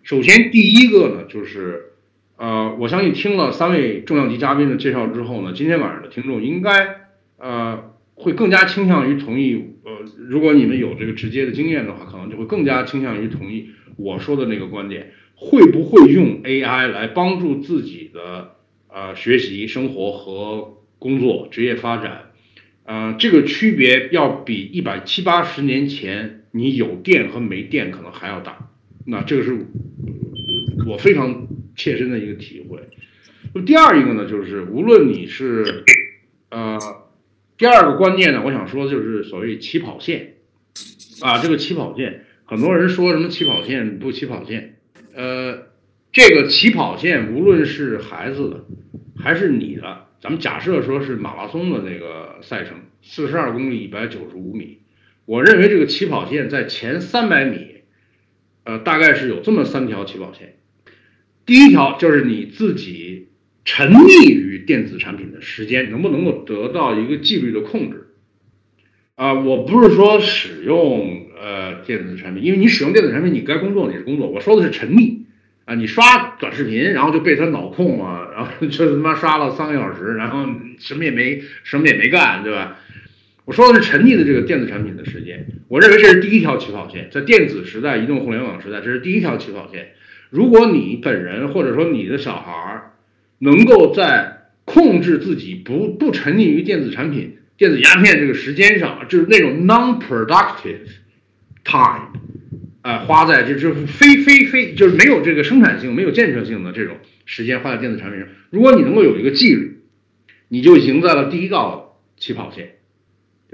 首先第一个呢，就是呃我相信听了三位重量级嘉宾的介绍之后呢，今天晚上的听众应该呃。会更加倾向于同意，呃，如果你们有这个直接的经验的话，可能就会更加倾向于同意我说的那个观点。会不会用 AI 来帮助自己的呃学习、生活和工作、职业发展？呃，这个区别要比一百七八十年前你有电和没电可能还要大。那这个是我非常切身的一个体会。第二一个呢，就是无论你是呃。第二个关键呢，我想说的就是所谓起跑线，啊，这个起跑线，很多人说什么起跑线不起跑线，呃，这个起跑线无论是孩子的还是你的，咱们假设说是马拉松的那个赛程，四十二公里，一百九十五米，我认为这个起跑线在前三百米，呃，大概是有这么三条起跑线。第一条就是你自己沉溺于电子产品的时间能不能够得到一个纪律的控制。啊，我不是说使用呃电子产品，因为你使用电子产品，你该工作你是工作。我说的是沉溺啊，你刷短视频，然后就被他脑控了，然后就他妈刷了三个小时，然后什么也没什么也没干，对吧？我说的是沉溺的这个电子产品的时间，我认为这是第一条起跑线，在电子时代、移动互联网时代，这是第一条起跑线。如果你本人或者说你的小孩儿能够在控制自己不不沉溺于电子产品。电子鸦片这个时间上，就是那种 non-productive time，啊，花在就是非非非就是没有这个生产性、没有建设性的这种时间花在电子产品上。如果你能够有一个纪律，你就赢在了第一道起跑线。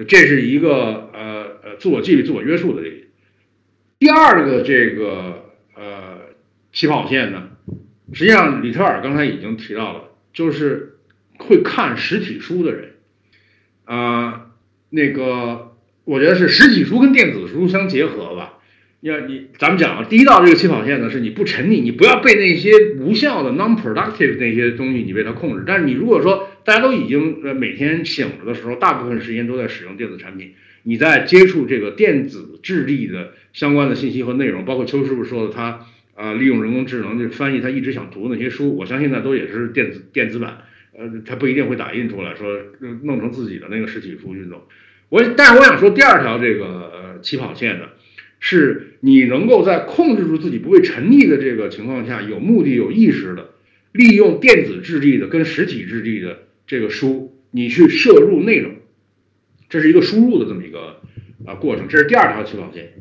这是一个呃呃自我纪律、自我约束的这个。第二个这个呃起跑线呢，实际上李特尔刚才已经提到了，就是会看实体书的人。啊，那个，我觉得是实体书跟电子书相结合吧。要你，咱们讲啊，第一道这个起跑线呢，是你不沉溺，你不要被那些无效的 non-productive 那些东西你被它控制。但是你如果说大家都已经呃每天醒着的时候，大部分时间都在使用电子产品，你在接触这个电子智力的相关的信息和内容，包括邱师傅说的他啊利用人工智能去翻译他一直想读的那些书，我相信那都也是电子电子版。呃，他不一定会打印出来，说弄成自己的那个实体书运动。我，但是我想说，第二条这个起跑线呢，是你能够在控制住自己不会沉溺的这个情况下，有目的、有意识的利用电子质地的跟实体质地的这个书，你去摄入内容，这是一个输入的这么一个啊过程。这是第二条起跑线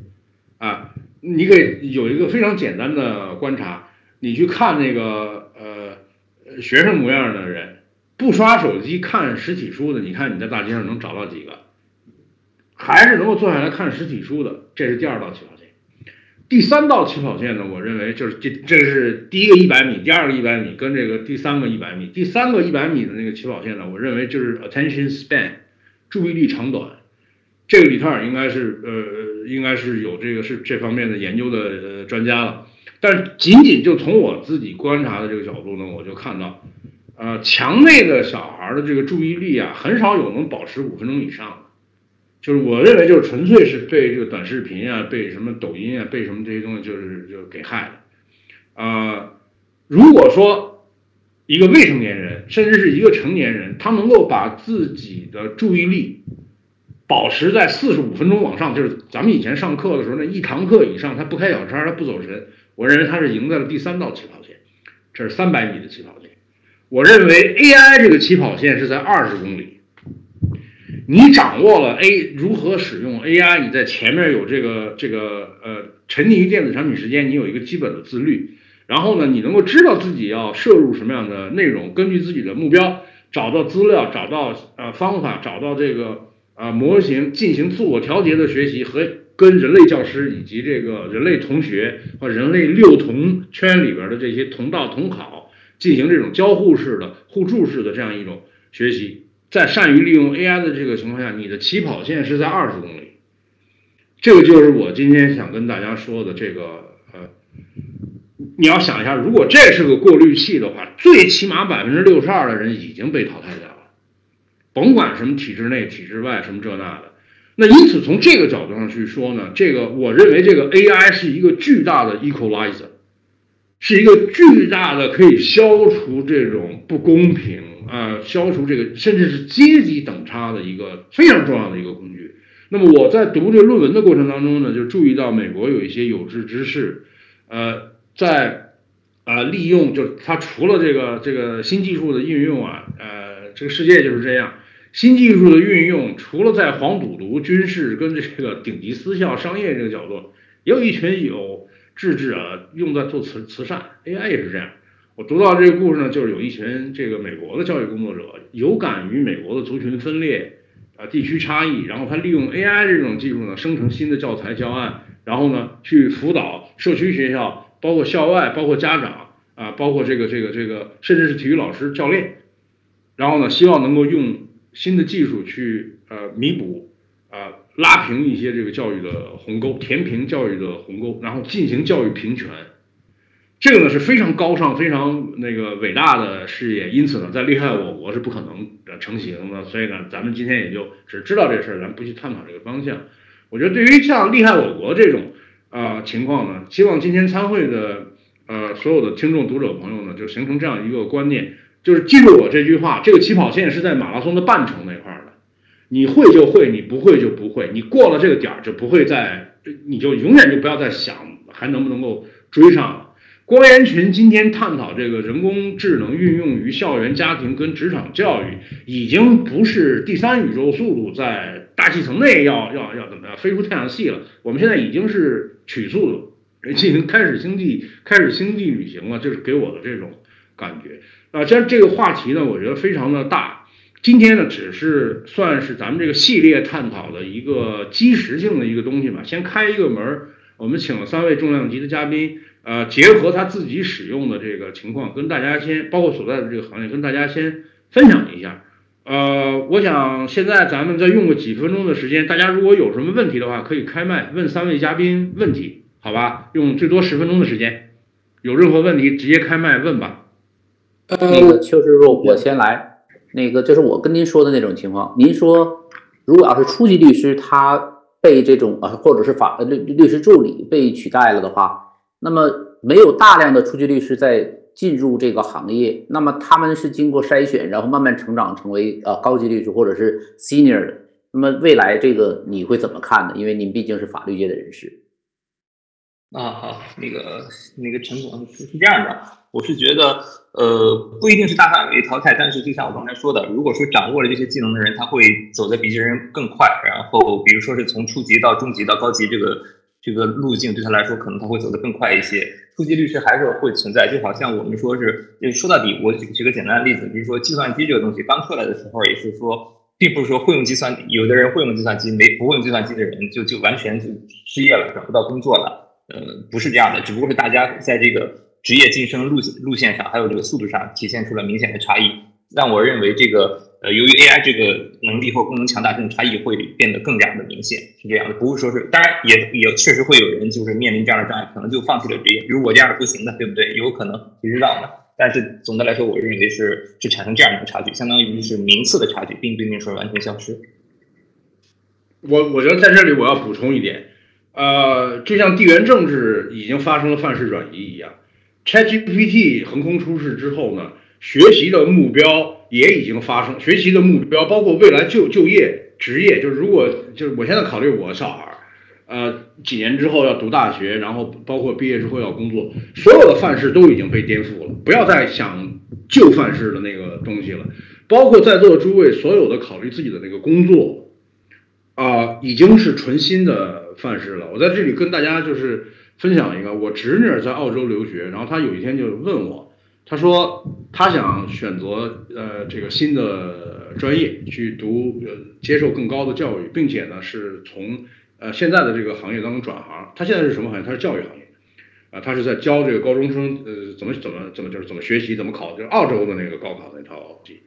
啊，你给有一个非常简单的观察，你去看那个呃学生模样的人。不刷手机看实体书的，你看你在大街上能找到几个？还是能够坐下来看实体书的？这是第二道起跑线。第三道起跑线呢？我认为就是这，这是第一个一百米，第二个一百米跟这个第三个一百米。第三个一百米的那个起跑线呢？我认为就是 attention span，注意力长短。这个里特尔应该是呃，应该是有这个是这方面的研究的呃专家了。但仅仅就从我自己观察的这个角度呢，我就看到。呃，墙内的小孩的这个注意力啊，很少有能保持五分钟以上的。就是我认为，就是纯粹是被这个短视频啊，被什么抖音啊，被什么这些东西，就是就给害的。啊，如果说一个未成年人，甚至是一个成年人，他能够把自己的注意力保持在四十五分钟往上，就是咱们以前上课的时候，那一堂课以上，他不开小差，他不走神，我认为他是赢在了第三道起跑线，这是三百米的起跑线。我认为 AI 这个起跑线是在二十公里。你掌握了 A 如何使用 AI，你在前面有这个这个呃沉溺于电子产品时间，你有一个基本的自律。然后呢，你能够知道自己要摄入什么样的内容，根据自己的目标找到资料，找到呃方法，找到这个啊模型，进行自我调节的学习和跟人类教师以及这个人类同学或人类六同圈里边的这些同道同考。进行这种交互式的、互助式的这样一种学习，在善于利用 AI 的这个情况下，你的起跑线是在二十公里。这个就是我今天想跟大家说的这个呃，你要想一下，如果这是个过滤器的话，最起码百分之六十二的人已经被淘汰掉，甭管什么体制内、体制外什么这那的。那因此从这个角度上去说呢，这个我认为这个 AI 是一个巨大的 equalizer。是一个巨大的可以消除这种不公平啊，消除这个甚至是阶级等差的一个非常重要的一个工具。那么我在读这论文的过程当中呢，就注意到美国有一些有志之士，呃，在啊利用，就是他除了这个这个新技术的应用啊，呃，这个世界就是这样，新技术的运用，除了在黄赌毒、军事跟这个顶级私校、商业这个角度，也有一群有。智智啊，用在做慈慈善，AI 也是这样。我读到这个故事呢，就是有一群这个美国的教育工作者有感于美国的族群分裂，啊地区差异，然后他利用 AI 这种技术呢，生成新的教材教案，然后呢去辅导社区学校，包括校外，包括家长啊，包括这个这个这个，甚至是体育老师、教练，然后呢，希望能够用新的技术去呃弥补啊拉平一些这个教育的鸿沟，填平教育的鸿沟，然后进行教育平权。这个呢是非常高尚、非常那个伟大的事业，因此呢，在厉害我国是不可能呃成型的。所以呢，咱们今天也就只知道这事儿，咱不去探讨这个方向。我觉得对于像厉害我国这种啊情况呢，希望今天参会的呃所有的听众、读者朋友呢，就形成这样一个观念，就是记住我这句话：这个起跑线是在马拉松的半程那块儿的，你会就会，你不会就不会，你过了这个点儿就不会再，你就永远就不要再想还能不能够追上了。郭岩群今天探讨这个人工智能运用于校园、家庭跟职场教育，已经不是第三宇宙速度在大气层内要要要怎么样飞出太阳系了。我们现在已经是曲速，进行开始星际开始星际旅行了，就是给我的这种感觉啊。这这个话题呢，我觉得非常的大。今天呢，只是算是咱们这个系列探讨的一个基石性的一个东西吧。先开一个门儿，我们请了三位重量级的嘉宾。呃，结合他自己使用的这个情况，跟大家先，包括所在的这个行业，跟大家先分享一下。呃，我想现在咱们再用个几分钟的时间，大家如果有什么问题的话，可以开麦问三位嘉宾问题，好吧？用最多十分钟的时间，有任何问题直接开麦问吧。那个邱师傅，我先来。那个就是我跟您说的那种情况，您说如果要是初级律师他被这种啊，或者是法律律师助理被取代了的话。那么没有大量的初级律师在进入这个行业，那么他们是经过筛选，然后慢慢成长成为呃高级律师或者是 senior 的。那么未来这个你会怎么看呢？因为您毕竟是法律界的人士。啊，好，那个那个陈总是是这样的，我是觉得呃不一定是大范围淘汰，但是就像我刚才说的，如果说掌握了这些技能的人，他会走得比这人更快。然后比如说是从初级到中级到高级这个。这个路径对他来说，可能他会走得更快一些。初级律师还是会存在，就好像我们说是，就说到底，我举举个简单的例子，比如说计算机这个东西刚出来的时候，也是说，并不是说会用计算，有的人会用计算机，没不会用计算机的人就就完全就失业了，找不到工作了。呃，不是这样的，只不过是大家在这个职业晋升路路线上，还有这个速度上体现出了明显的差异，让我认为这个。呃，由于 AI 这个能力或功能强大，这种差异会变得更加的明显，是这样的。不是说是，当然也也确实会有人就是面临这样的障碍，可能就放弃了职业。比如我这样是不行的，对不对？有可能，谁知道呢？但是总的来说，我认为是是产生这样一个差距，相当于是名次的差距，并不一定说完全消失。我我觉得在这里我要补充一点，呃，就像地缘政治已经发生了范式转移一样，ChatGPT 横空出世之后呢，学习的目标。也已经发生，学习的目标包括未来就就业、职业，就是如果就是我现在考虑我小孩儿，呃，几年之后要读大学，然后包括毕业之后要工作，所有的范式都已经被颠覆了，不要再想旧范式的那个东西了。包括在座的诸位，所有的考虑自己的那个工作，啊，已经是纯新的范式了。我在这里跟大家就是分享一个，我侄女在澳洲留学，然后她有一天就问我。她说她想选择呃这个新的专业去读呃接受更高的教育，并且呢是从呃现在的这个行业当中转行。他现在是什么行业？他是教育行业啊，他是在教这个高中生呃怎么怎么怎么就是怎么学习怎么考，就是澳洲的那个高考那套题。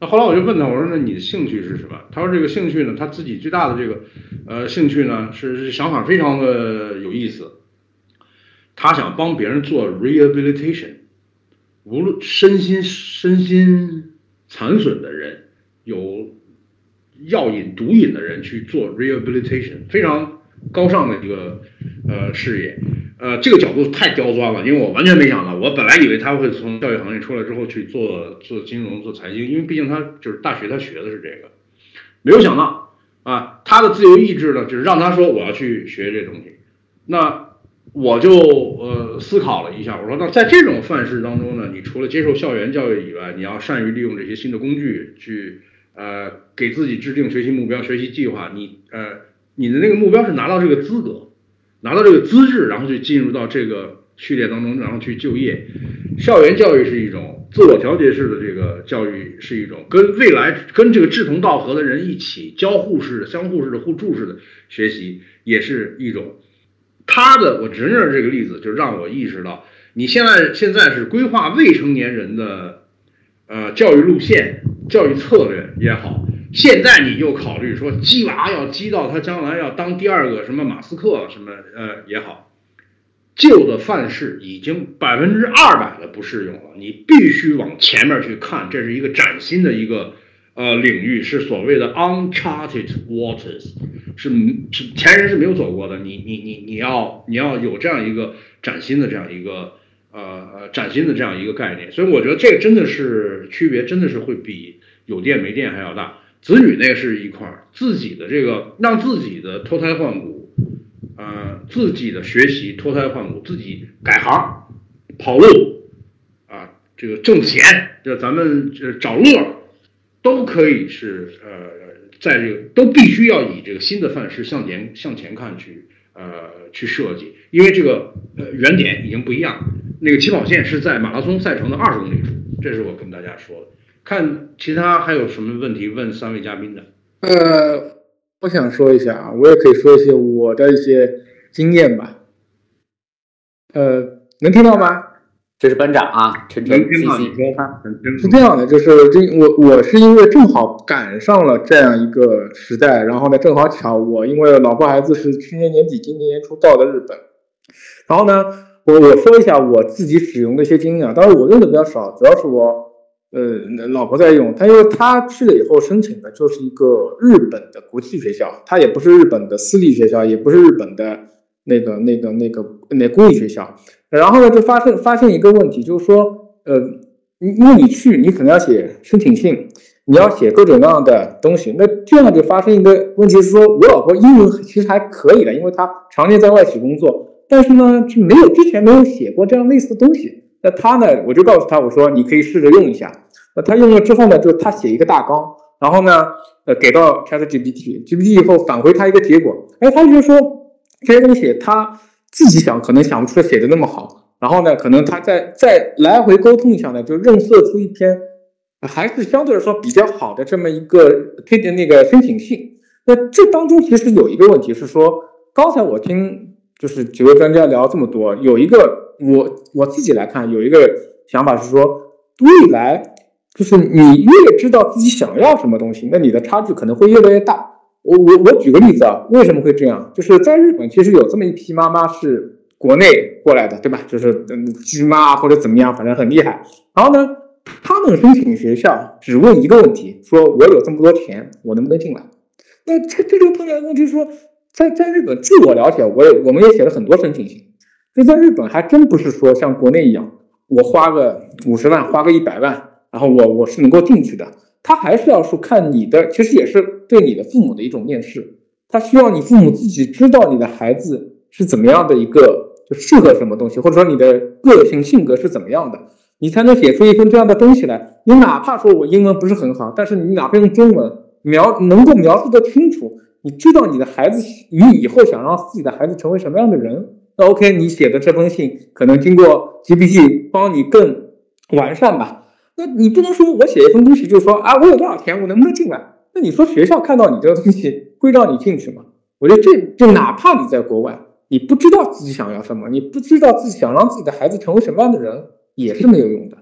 那后来我就问他，我说那你的兴趣是什么？他说这个兴趣呢，他自己最大的这个呃兴趣呢是想法非常的有意思，他想帮别人做 rehabilitation。无论身心身心残损的人，有药瘾毒瘾的人去做 rehabilitation，非常高尚的一个呃事业，呃，这个角度太刁钻了，因为我完全没想到，我本来以为他会从教育行业出来之后去做做金融做财经，因为毕竟他就是大学他学的是这个，没有想到啊，他的自由意志呢，就是让他说我要去学这东西，那。我就呃思考了一下，我说那在这种范式当中呢，你除了接受校园教育以外，你要善于利用这些新的工具去呃给自己制定学习目标、学习计划。你呃你的那个目标是拿到这个资格，拿到这个资质，然后就进入到这个序列当中，然后去就业。校园教育是一种自我调节式的这个教育，是一种跟未来跟这个志同道合的人一起交互式的、相互式的、互助式的学习，也是一种。他的我侄女这个例子就让我意识到，你现在现在是规划未成年人的呃教育路线、教育策略也好，现在你就考虑说鸡娃要鸡到他将来要当第二个什么马斯克什么呃也好。旧的范式已经百分之二百的不适用了，你必须往前面去看，这是一个崭新的一个呃领域，是所谓的 uncharted waters，是前人是没有走过的，你你你你要你要有这样一个崭新的这样一个呃呃崭新的这样一个概念，所以我觉得这个真的是区别，真的是会比有电没电还要大。子女那是一块儿，自己的这个让自己的脱胎换骨。呃，自己的学习脱胎换骨，自己改行跑路啊，这个挣钱，这咱们这找乐，都可以是呃，在这个都必须要以这个新的范式向前向前看去呃去设计，因为这个呃原点已经不一样，那个起跑线是在马拉松赛程的二十公里处，这是我跟大家说的。看其他还有什么问题问三位嘉宾的？呃。我想说一下啊，我也可以说一些我的一些经验吧。呃，能听到吗？这是班长啊，陈晨，听到你说是这样的，就是这我我是因为正好赶上了这样一个时代，然后呢，正好巧我因为老婆孩子是去年年底、今年年初到的日本，然后呢，我我说一下我自己使用的一些经验啊，当然我用的比较少，主要是我。呃，老婆在用，她因为她去了以后申请的就是一个日本的国际学校，她也不是日本的私立学校，也不是日本的那个那个那个那公立学校。然后呢，就发生发现一个问题，就是说，呃，因为你去，你可能要写申请信，你要写各种各样的东西，那这样就发生一个问题，是说我老婆英文其实还可以的，因为她常年在外企工作，但是呢，是没有之前没有写过这样类似的东西。那他呢？我就告诉他，我说你可以试着用一下。那他用了之后呢，就他写一个大纲，然后呢，呃，给到 ChatGPT，GPT 以后返回他一个结果。哎，他就说这些东西他自己想可能想不出来写的那么好，然后呢，可能他再再来回沟通一下呢，就润色出一篇还是相对来说比较好的这么一个推荐那个申请信。那这当中其实有一个问题是说，刚才我听就是几位专家聊这么多，有一个。我我自己来看，有一个想法是说，未来就是你越知道自己想要什么东西，那你的差距可能会越来越大。我我我举个例子啊，为什么会这样？就是在日本，其实有这么一批妈妈是国内过来的，对吧？就是嗯，居妈或者怎么样，反正很厉害。然后呢，他们申请学校只问一个问题：说我有这么多钱，我能不能进来？那这这就碰见问题，说在在日本，据我了解，我也我们也写了很多申请信。这在日本还真不是说像国内一样，我花个五十万，花个一百万，然后我我是能够进去的。他还是要说看你的，其实也是对你的父母的一种面试。他需要你父母自己知道你的孩子是怎么样的一个，就适合什么东西，或者说你的个性性格是怎么样的，你才能写出一份这样的东西来。你哪怕说我英文不是很好，但是你哪怕用中文描能够描述的清楚，你知道你的孩子，你以后想让自己的孩子成为什么样的人。那 OK，你写的这封信可能经过 GPT 帮你更完善吧？那你不能说我写一封东西就说啊，我有多少钱，我能不能进来？那你说学校看到你这个东西会让你进去吗？我觉得这就哪怕你在国外，你不知道自己想要什么，你不知道自己想让自己的孩子成为什么样的人，也是没有用的。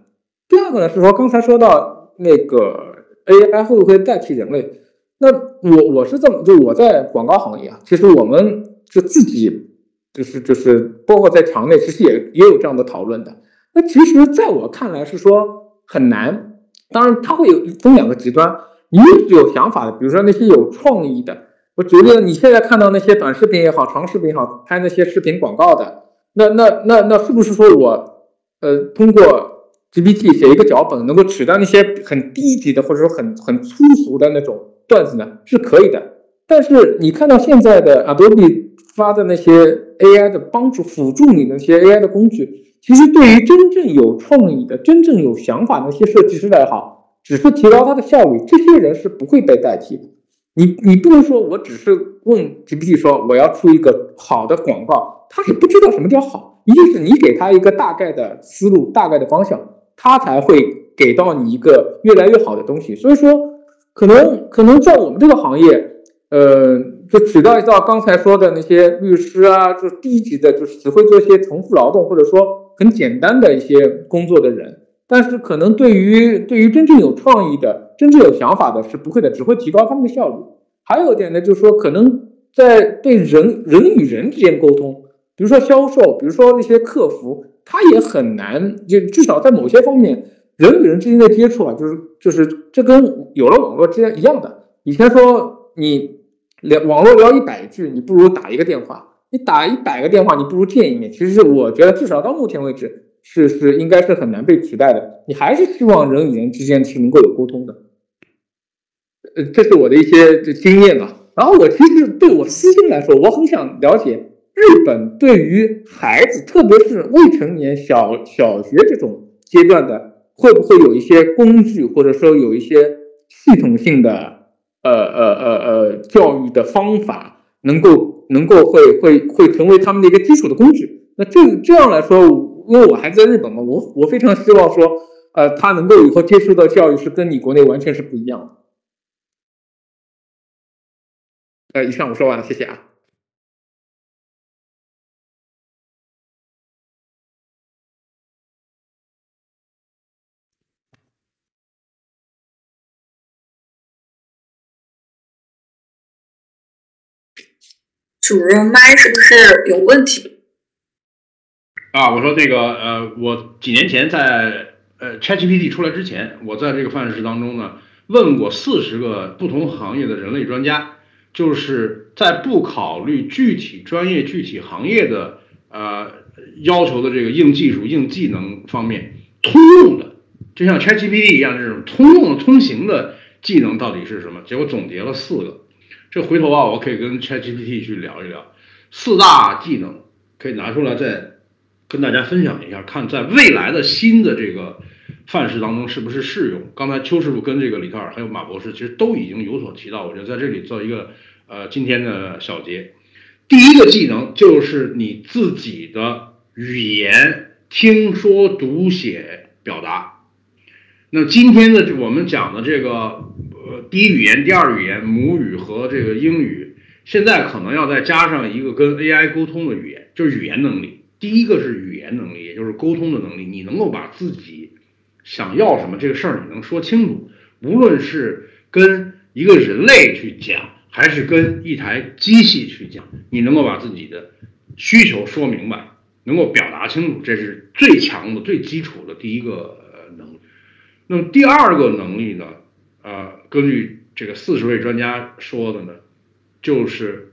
第二个呢是说，刚才说到那个 AI 会不会代替人类？那我我是这么，就我在广告行业啊，其实我们是自己。就是就是，包括在场内，其实也也有这样的讨论的。那其实，在我看来是说很难。当然，它会有分两个极端。你有想法的，比如说那些有创意的，我觉得你现在看到那些短视频也好，长视频也好，拍那些视频广告的，那那那那是不是说我呃通过 GPT 写一个脚本，能够取代那些很低级的或者说很很粗俗的那种段子呢？是可以的。但是你看到现在的 Adobe。发的那些 AI 的帮助辅助你那些 AI 的工具，其实对于真正有创意的、真正有想法的那些设计师来好，只是提高他的效率。这些人是不会被代替的。你你不能说我只是问 GPT 说我要出一个好的广告，他是不知道什么叫好。一定是你给他一个大概的思路、大概的方向，他才会给到你一个越来越好的东西。所以说，可能可能在我们这个行业，呃，就取代到刚才说的那些律师啊，就低级的，就是只会做一些重复劳动或者说很简单的一些工作的人。但是可能对于对于真正有创意的、真正有想法的，是不会的，只会提高他们的效率。还有一点呢，就是说可能在对人人与人之间沟通，比如说销售，比如说那些客服，他也很难，就至少在某些方面，人与人之间的接触啊，就是就是这跟有了网络之间一样的。以前说你聊网络聊一百句，你不如打一个电话；你打一百个电话，你不如见一面。其实我觉得，至少到目前为止。是是，应该是很难被取代的。你还是希望人与人之间是能够有沟通的，呃，这是我的一些经验吧。然后我其实对我私心来说，我很想了解日本对于孩子，特别是未成年小小学这种阶段的，会不会有一些工具，或者说有一些系统性的呃呃呃呃教育的方法，能够能够会会会成为他们的一个基础的工具。那这这样来说。因为我还在日本嘛，我我非常希望说，呃，他能够以后接触到教育是跟你国内完全是不一样的。呃，以上我说完了，谢谢啊。主任麦是不是有问题？啊，我说那个呃，我几年前在呃 ChatGPT 出来之前，我在这个范式当中呢，问过四十个不同行业的人类专家，就是在不考虑具体专业、具体行业的呃要求的这个硬技术、硬技能方面，通用的，就像 ChatGPT 一样这种通用的、通行的技能到底是什么？结果总结了四个，回头啊，我可以跟 ChatGPT 去聊一聊，四大技能可以拿出来再。跟大家分享一下，看在未来的新的这个范式当中是不是适用。刚才邱师傅跟这个李特尔还有马博士其实都已经有所提到，我觉得在这里做一个呃今天的小结。第一个技能就是你自己的语言听说读写表达。那今天的我们讲的这个第一语言、第二语言、母语和这个英语，现在可能要再加上一个跟 AI 沟通的语言，就是语言能力。第一个是语言能力，也就是沟通的能力。你能够把自己想要什么这个事儿你能说清楚，无论是跟一个人类去讲，还是跟一台机器去讲，你能够把自己的需求说明白，能够表达清楚，这是最强的、最基础的第一个能力。那么第二个能力呢？啊，根据这个四十位专家说的呢，就是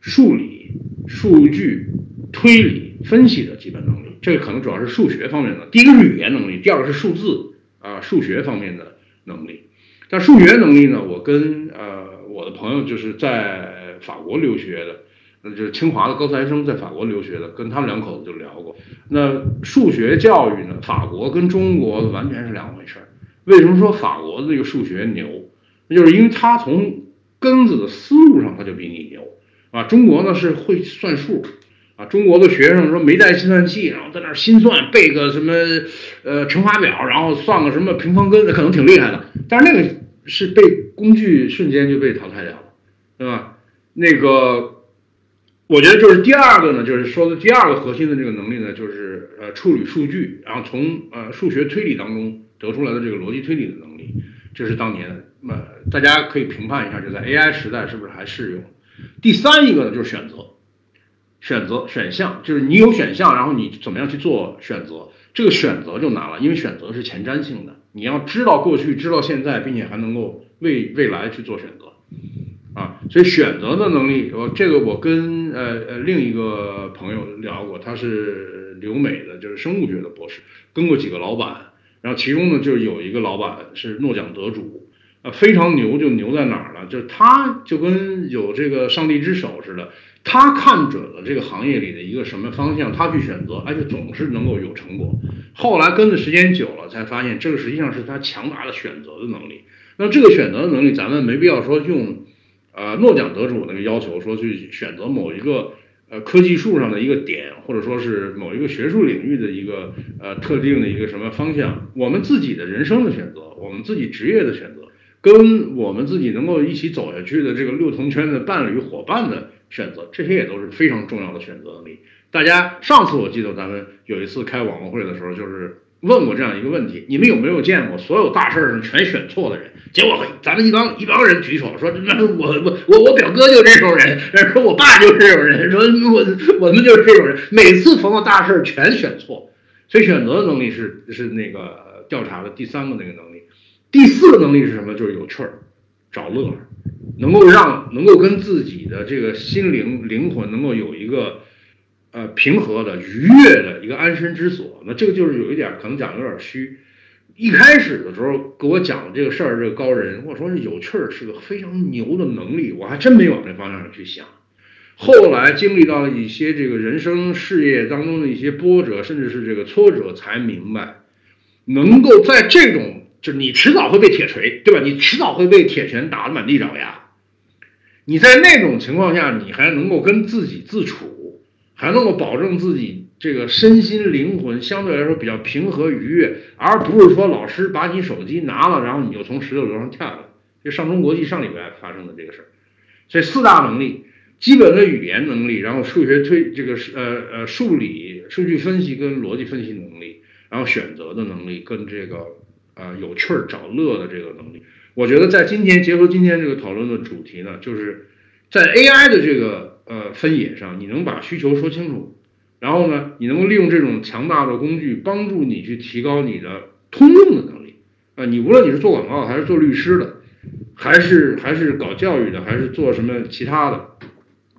数理、数据、推理。分析的基本能力，这个可能主要是数学方面的。第一个是语言能力，第二个是数字啊，数学方面的能力。但数学能力呢，我跟呃我的朋友就是在法国留学的，那就是清华的高材生在法国留学的，跟他们两口子就聊过。那数学教育呢，法国跟中国完全是两回事儿。为什么说法国的这个数学牛？那就是因为他从根子的思路上他就比你牛啊。中国呢是会算数。啊，中国的学生说没带计算器，然后在那儿心算背个什么呃乘法表，然后算个什么平方根，可能挺厉害的。但是那个是被工具瞬间就被淘汰掉了，对吧？那个我觉得就是第二个呢，就是说的第二个核心的这个能力呢，就是呃处理数据，然后从呃数学推理当中得出来的这个逻辑推理的能力，这是当年那大家可以评判一下，就在 AI 时代是不是还适用？第三一个呢，就是选择。选择选项就是你有选项，然后你怎么样去做选择？这个选择就难了，因为选择是前瞻性的，你要知道过去，知道现在，并且还能够为未来去做选择啊。所以选择的能力，我这个我跟呃呃另一个朋友聊过，他是留美的，就是生物学的博士，跟过几个老板，然后其中呢就是有一个老板是诺奖得主，非常牛，就牛在哪儿了？就是他就跟有这个上帝之手似的。他看准了这个行业里的一个什么方向，他去选择，而且总是能够有成果。后来跟的时间久了，才发现这个实际上是他强大的选择的能力。那这个选择的能力，咱们没必要说用，呃，诺奖得主那个要求说去选择某一个呃科技树上的一个点，或者说是某一个学术领域的一个呃特定的一个什么方向，我们自己的人生的选择，我们自己职业的选择，跟我们自己能够一起走下去的这个六同圈的伴侣伙伴的选择，这些也都是非常重要的选择能力。大家上次我记得咱们有一次开网络会的时候，就是问过这样一个问题：你们有没有见过所有大事上全选错的人？结果咱们一帮一帮人举手说：“那我我我我表哥就这种人，说我爸就是这种人，说我我们就是这种人，每次逢到大事全选错。”所以选择的能力是是那个调查的第三个那个能力。第四个能力是什么？就是有趣儿，找乐儿，能够让能够跟自己的这个心灵灵魂能够有一个。呃，平和的、愉悦的一个安身之所，那这个就是有一点可能讲有点虚。一开始的时候给我讲这个事儿，这个高人我说是有趣儿，是个非常牛的能力，我还真没往这方向上去想。后来经历到一些这个人生事业当中的一些波折，甚至是这个挫折，才明白，能够在这种就你迟早会被铁锤，对吧？你迟早会被铁拳打得满地找牙。你在那种情况下，你还能够跟自己自处。还能够保证自己这个身心灵魂相对来说比较平和愉悦，而不是说老师把你手机拿了，然后你就从十六楼上跳下来。就上中国际上礼拜发生的这个事儿，所以四大能力：基本的语言能力，然后数学推这个呃呃数理、数据分析跟逻辑分析能力，然后选择的能力跟这个呃有趣儿找乐的这个能力。我觉得在今天结合今天这个讨论的主题呢，就是在 AI 的这个。呃，分野上，你能把需求说清楚，然后呢，你能够利用这种强大的工具，帮助你去提高你的通用的能力。啊，你无论你是做广告还是做律师的，还是还是搞教育的，还是做什么其他的，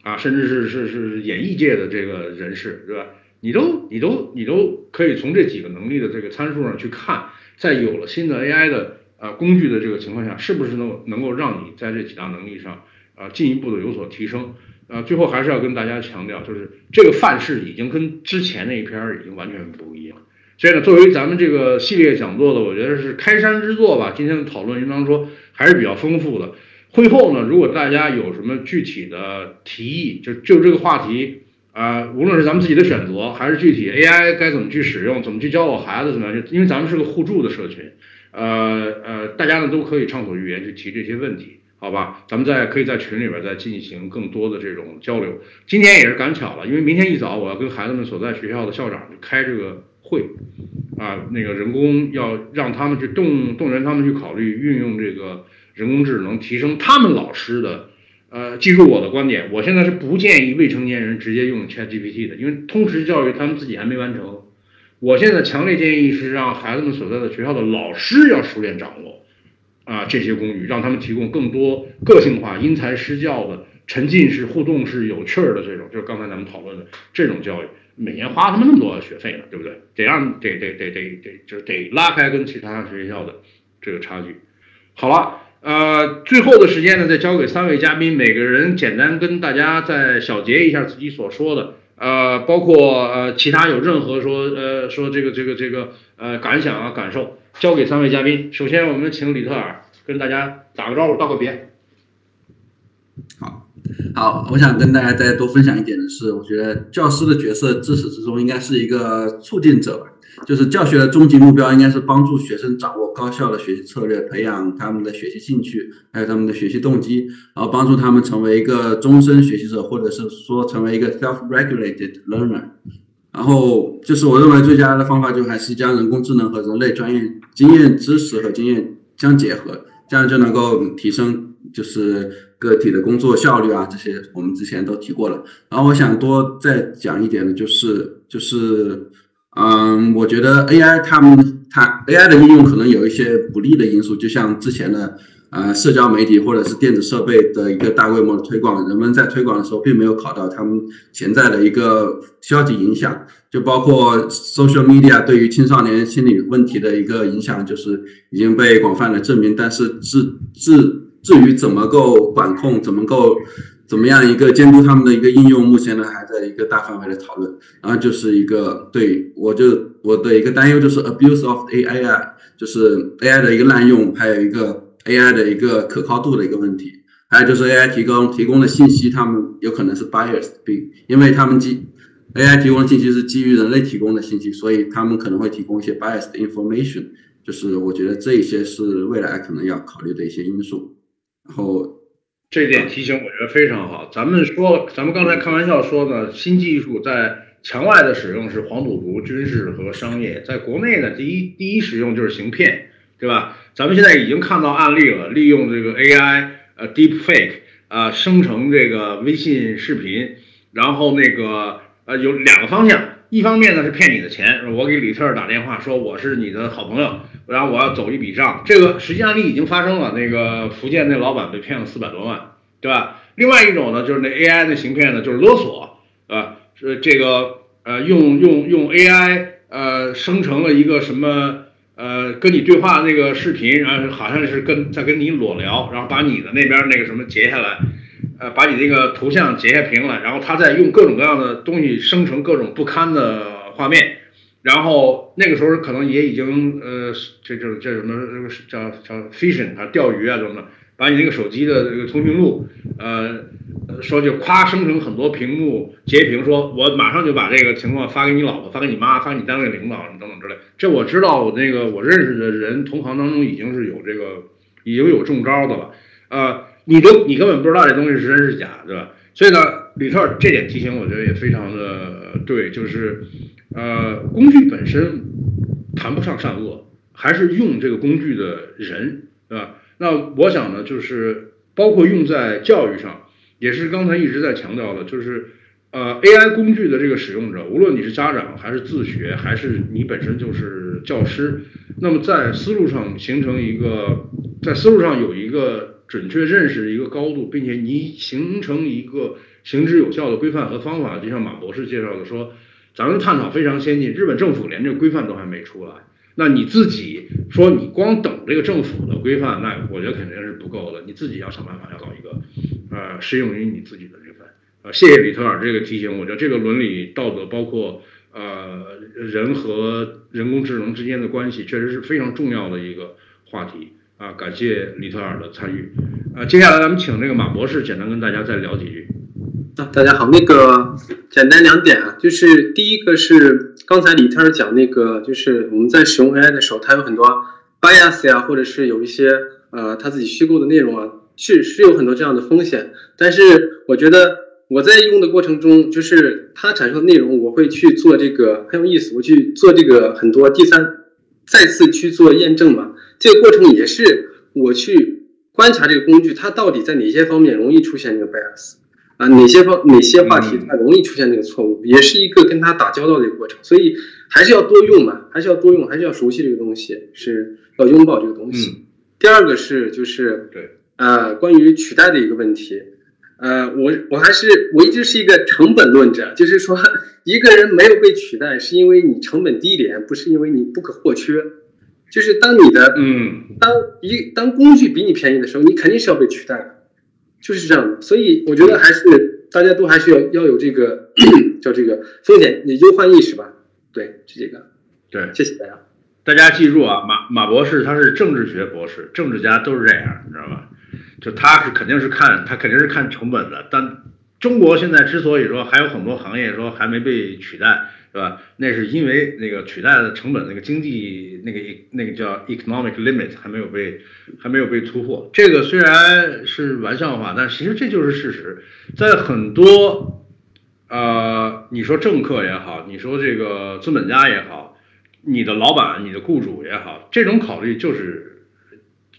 啊，甚至是是是演艺界的这个人士，对吧？你都你都你都可以从这几个能力的这个参数上去看，在有了新的 AI 的呃工具的这个情况下，是不是能能够让你在这几大能力上啊进一步的有所提升？呃，最后还是要跟大家强调，就是这个范式已经跟之前那一篇已经完全不一样。所以呢，作为咱们这个系列讲座的，我觉得是开山之作吧。今天的讨论应当说还是比较丰富的。会后呢，如果大家有什么具体的提议，就就这个话题啊，无论是咱们自己的选择，还是具体 AI 该怎么去使用，怎么去教我孩子怎么样，就因为咱们是个互助的社群，呃呃，大家呢都可以畅所欲言去提这些问题。好吧，咱们在可以在群里边再进行更多的这种交流。今天也是赶巧了，因为明天一早我要跟孩子们所在学校的校长去开这个会，啊，那个人工要让他们去动动员他们去考虑运用这个人工智能提升他们老师的，呃，记住我的观点，我现在是不建议未成年人直接用 ChatGPT 的，因为通识教育他们自己还没完成。我现在强烈建议是让孩子们所在的学校的老师要熟练掌握。啊，这些工具让他们提供更多个性化、因材施教的、沉浸式、互动式、有趣儿的这种，就是刚才咱们讨论的这种教育。每年花他们那么多学费呢，对不对？得让得得得得得，就是得拉开跟其他学校的这个差距。好了，呃，最后的时间呢，再交给三位嘉宾，每个人简单跟大家再小结一下自己所说的，呃，包括呃其他有任何说呃说这个这个这个呃感想啊感受。交给三位嘉宾，首先我们请李特尔跟大家打个招呼，道个别。好，好，我想跟大家再多分享一点的是，我觉得教师的角色自始至终应该是一个促进者吧，就是教学的终极目标应该是帮助学生掌握高效的学习策略，培养他们的学习兴趣，还有他们的学习动机，然后帮助他们成为一个终身学习者，或者是说成为一个 self-regulated learner。然后就是我认为最佳的方法就还是将人工智能和人类专业经验知识和经验相结合，这样就能够提升就是个体的工作效率啊，这些我们之前都提过了。然后我想多再讲一点的就是就是嗯，我觉得 AI 他们它 AI 的应用可能有一些不利的因素，就像之前的。呃，社交媒体或者是电子设备的一个大规模的推广，人们在推广的时候并没有考到他们潜在的一个消极影响，就包括 social media 对于青少年心理问题的一个影响，就是已经被广泛的证明。但是至至至于怎么够管控，怎么够怎么样一个监督他们的一个应用，目前呢还在一个大范围的讨论。然后就是一个对我就我的一个担忧就是 abuse of AI 啊，就是 AI 的一个滥用，还有一个。AI 的一个可靠度的一个问题，还有就是 AI 提供提供的信息，他们有可能是 biased，因为他们基 AI 提供的信息是基于人类提供的信息，所以他们可能会提供一些 biased information。就是我觉得这一些是未来可能要考虑的一些因素。然后这点提醒我觉得非常好。咱们说，咱们刚才开玩笑说呢，新技术在墙外的使用是黄赌毒、军事和商业，在国内呢，第一第一使用就是行骗，对吧？咱们现在已经看到案例了，利用这个 AI 呃 Deep Fake 啊生成这个微信视频，然后那个呃有两个方向。一方面呢是骗你的钱，我给李特打电话说我是你的好朋友，然后我要走一笔账，这个实际案例已经发生了，那个福建那老板被骗了四百多万，对吧？另外一种呢就是那 AI 的行骗呢就是勒索，啊，是这个呃用用用 AI 呃生成了一个什么呃跟你对话那个视频，然后好像是跟在跟你裸聊，然后把你的那边那个什么截下来。呃，把你那个图像截下屏来，然后他再用各种各样的东西生成各种不堪的画面，然后那个时候可能也已经呃，这这这什么这个叫叫 fishing 啊，钓鱼啊什么的，把你那个手机的这个通讯录，呃，说就夸生成很多屏幕截屏，说我马上就把这个情况发给你老婆，发给你妈，发给你单位领导什么等等之类。这我知道，我那个我认识的人同行当中已经是有这个已经有中招的了，呃。你都你根本不知道这东西是真是假，对吧？所以呢，李特这点提醒我觉得也非常的对，就是呃，工具本身谈不上善恶，还是用这个工具的人，对吧？那我想呢，就是包括用在教育上，也是刚才一直在强调的，就是呃，AI 工具的这个使用者，无论你是家长还是自学，还是你本身就是教师，那么在思路上形成一个，在思路上有一个。准确认识一个高度，并且你形成一个行之有效的规范和方法，就像马博士介绍的说，咱们探讨非常先进，日本政府连这个规范都还没出来，那你自己说你光等这个政府的规范，那我觉得肯定是不够的，你自己要想办法要搞一个，呃，适用于你自己的这份。呃，谢谢李特尔这个提醒，我觉得这个伦理道德包括呃人和人工智能之间的关系，确实是非常重要的一个话题。啊，感谢李特尔的参与。啊，接下来咱们请这个马博士简单跟大家再聊几句。啊，大家好，那个简单两点啊，就是第一个是刚才李特尔讲那个，就是我们在使用 AI 的时候，它有很多 bias 呀，或者是有一些呃他自己虚构的内容啊，是是有很多这样的风险。但是我觉得我在用的过程中，就是它产生的内容，我会去做这个很有意思，我去做这个很多第三再次去做验证嘛。这个过程也是我去观察这个工具，它到底在哪些方面容易出现这个 bias 啊？哪些方哪些话题它容易出现这个错误，也是一个跟他打交道的一个过程。所以还是要多用嘛，还是要多用，还是要熟悉这个东西，是要拥抱这个东西。第二个是就是对呃关于取代的一个问题，呃我我还是我一直是一个成本论者，就是说一个人没有被取代，是因为你成本低廉，不是因为你不可或缺。就是当你的嗯，当一当工具比你便宜的时候，你肯定是要被取代的，就是这样的。所以我觉得还是大家都还是要要有这个 叫这个风险忧患意识吧。对，是这个。对，谢谢大家。大家记住啊，马马博士他是政治学博士，政治家都是这样，你知道吧？就他是肯定是看他肯定是看成本的。但中国现在之所以说还有很多行业说还没被取代。对吧？那是因为那个取代的成本，那个经济那个那个叫 economic limit 还没有被还没有被突破。这个虽然是玩笑话，但其实这就是事实。在很多呃，你说政客也好，你说这个资本家也好，你的老板、你的雇主也好，这种考虑就是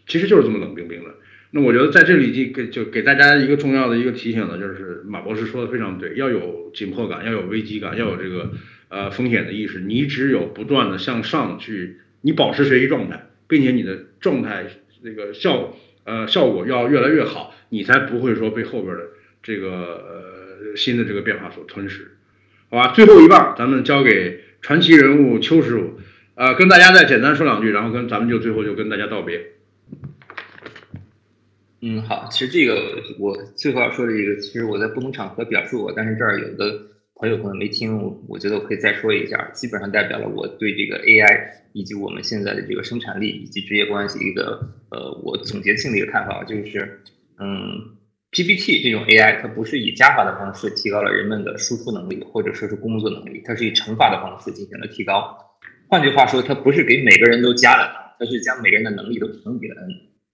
其实就是这么冷冰冰的。那我觉得在这里就给就给大家一个重要的一个提醒呢，就是马博士说的非常对，要有紧迫感，要有危机感，要有这个。呃，风险的意识，你只有不断的向上去，你保持学习状态，并且你的状态那个效呃效果要越来越好，你才不会说被后边的这个呃新的这个变化所吞噬，好吧？最后一半咱们交给传奇人物邱师傅，呃，跟大家再简单说两句，然后跟咱们就最后就跟大家道别。嗯，好，其实这个我最后要说的这个，其实我在不同场合表述过，但是这儿有的。朋友可能没听，我我觉得我可以再说一下，基本上代表了我对这个 AI 以及我们现在的这个生产力以及职业关系的呃，我总结性的一个看法，就是，嗯，，PPT 这种 AI 它不是以加法的方式提高了人们的输出能力或者说是工作能力，它是以乘法的方式进行了提高。换句话说，它不是给每个人都加了，它是将每个人的能力都乘以了 n，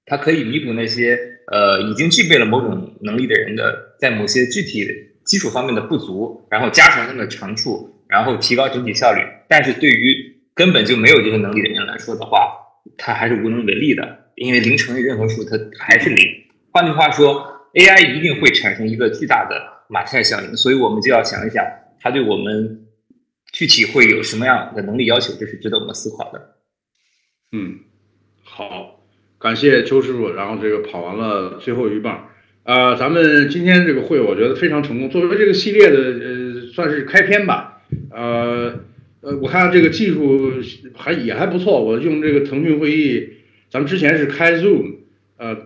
它可以弥补那些呃已经具备了某种能力的人的在某些具体基础方面的不足，然后加强他们的长处，然后提高整体效率。但是对于根本就没有这些能力的人来说的话，它还是无能为力的，因为零乘以任何数它还是零。换句话说。AI 一定会产生一个巨大的马太效应，所以我们就要想一想，它对我们具体会有什么样的能力要求，这是值得我们思考的。嗯，好，感谢邱师傅，然后这个跑完了最后一棒，呃，咱们今天这个会我觉得非常成功，作为这个系列的呃算是开篇吧，呃呃，我看这个技术还也还不错，我用这个腾讯会议，咱们之前是开 Zoom。呃，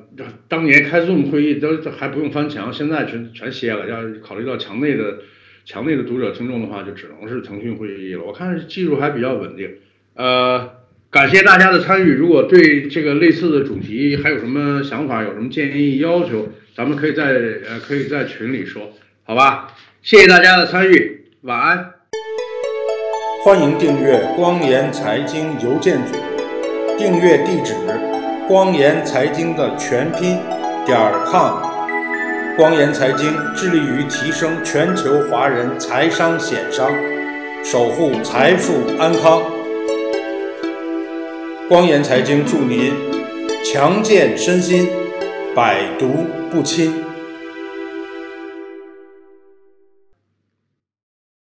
当年开 Zoom 会议都还不用翻墙，现在全全歇了。要考虑到墙内的墙内的读者听众的话，就只能是腾讯会议了。我看技术还比较稳定。呃，感谢大家的参与。如果对这个类似的主题还有什么想法，有什么建议要求，咱们可以在呃可以在群里说，好吧？谢谢大家的参与，晚安。欢迎订阅光言财经邮件组，订阅地址。光言财经的全拼点 com，光言财经致力于提升全球华人财商险商，守护财富安康。光言财经祝您强健身心，百毒不侵。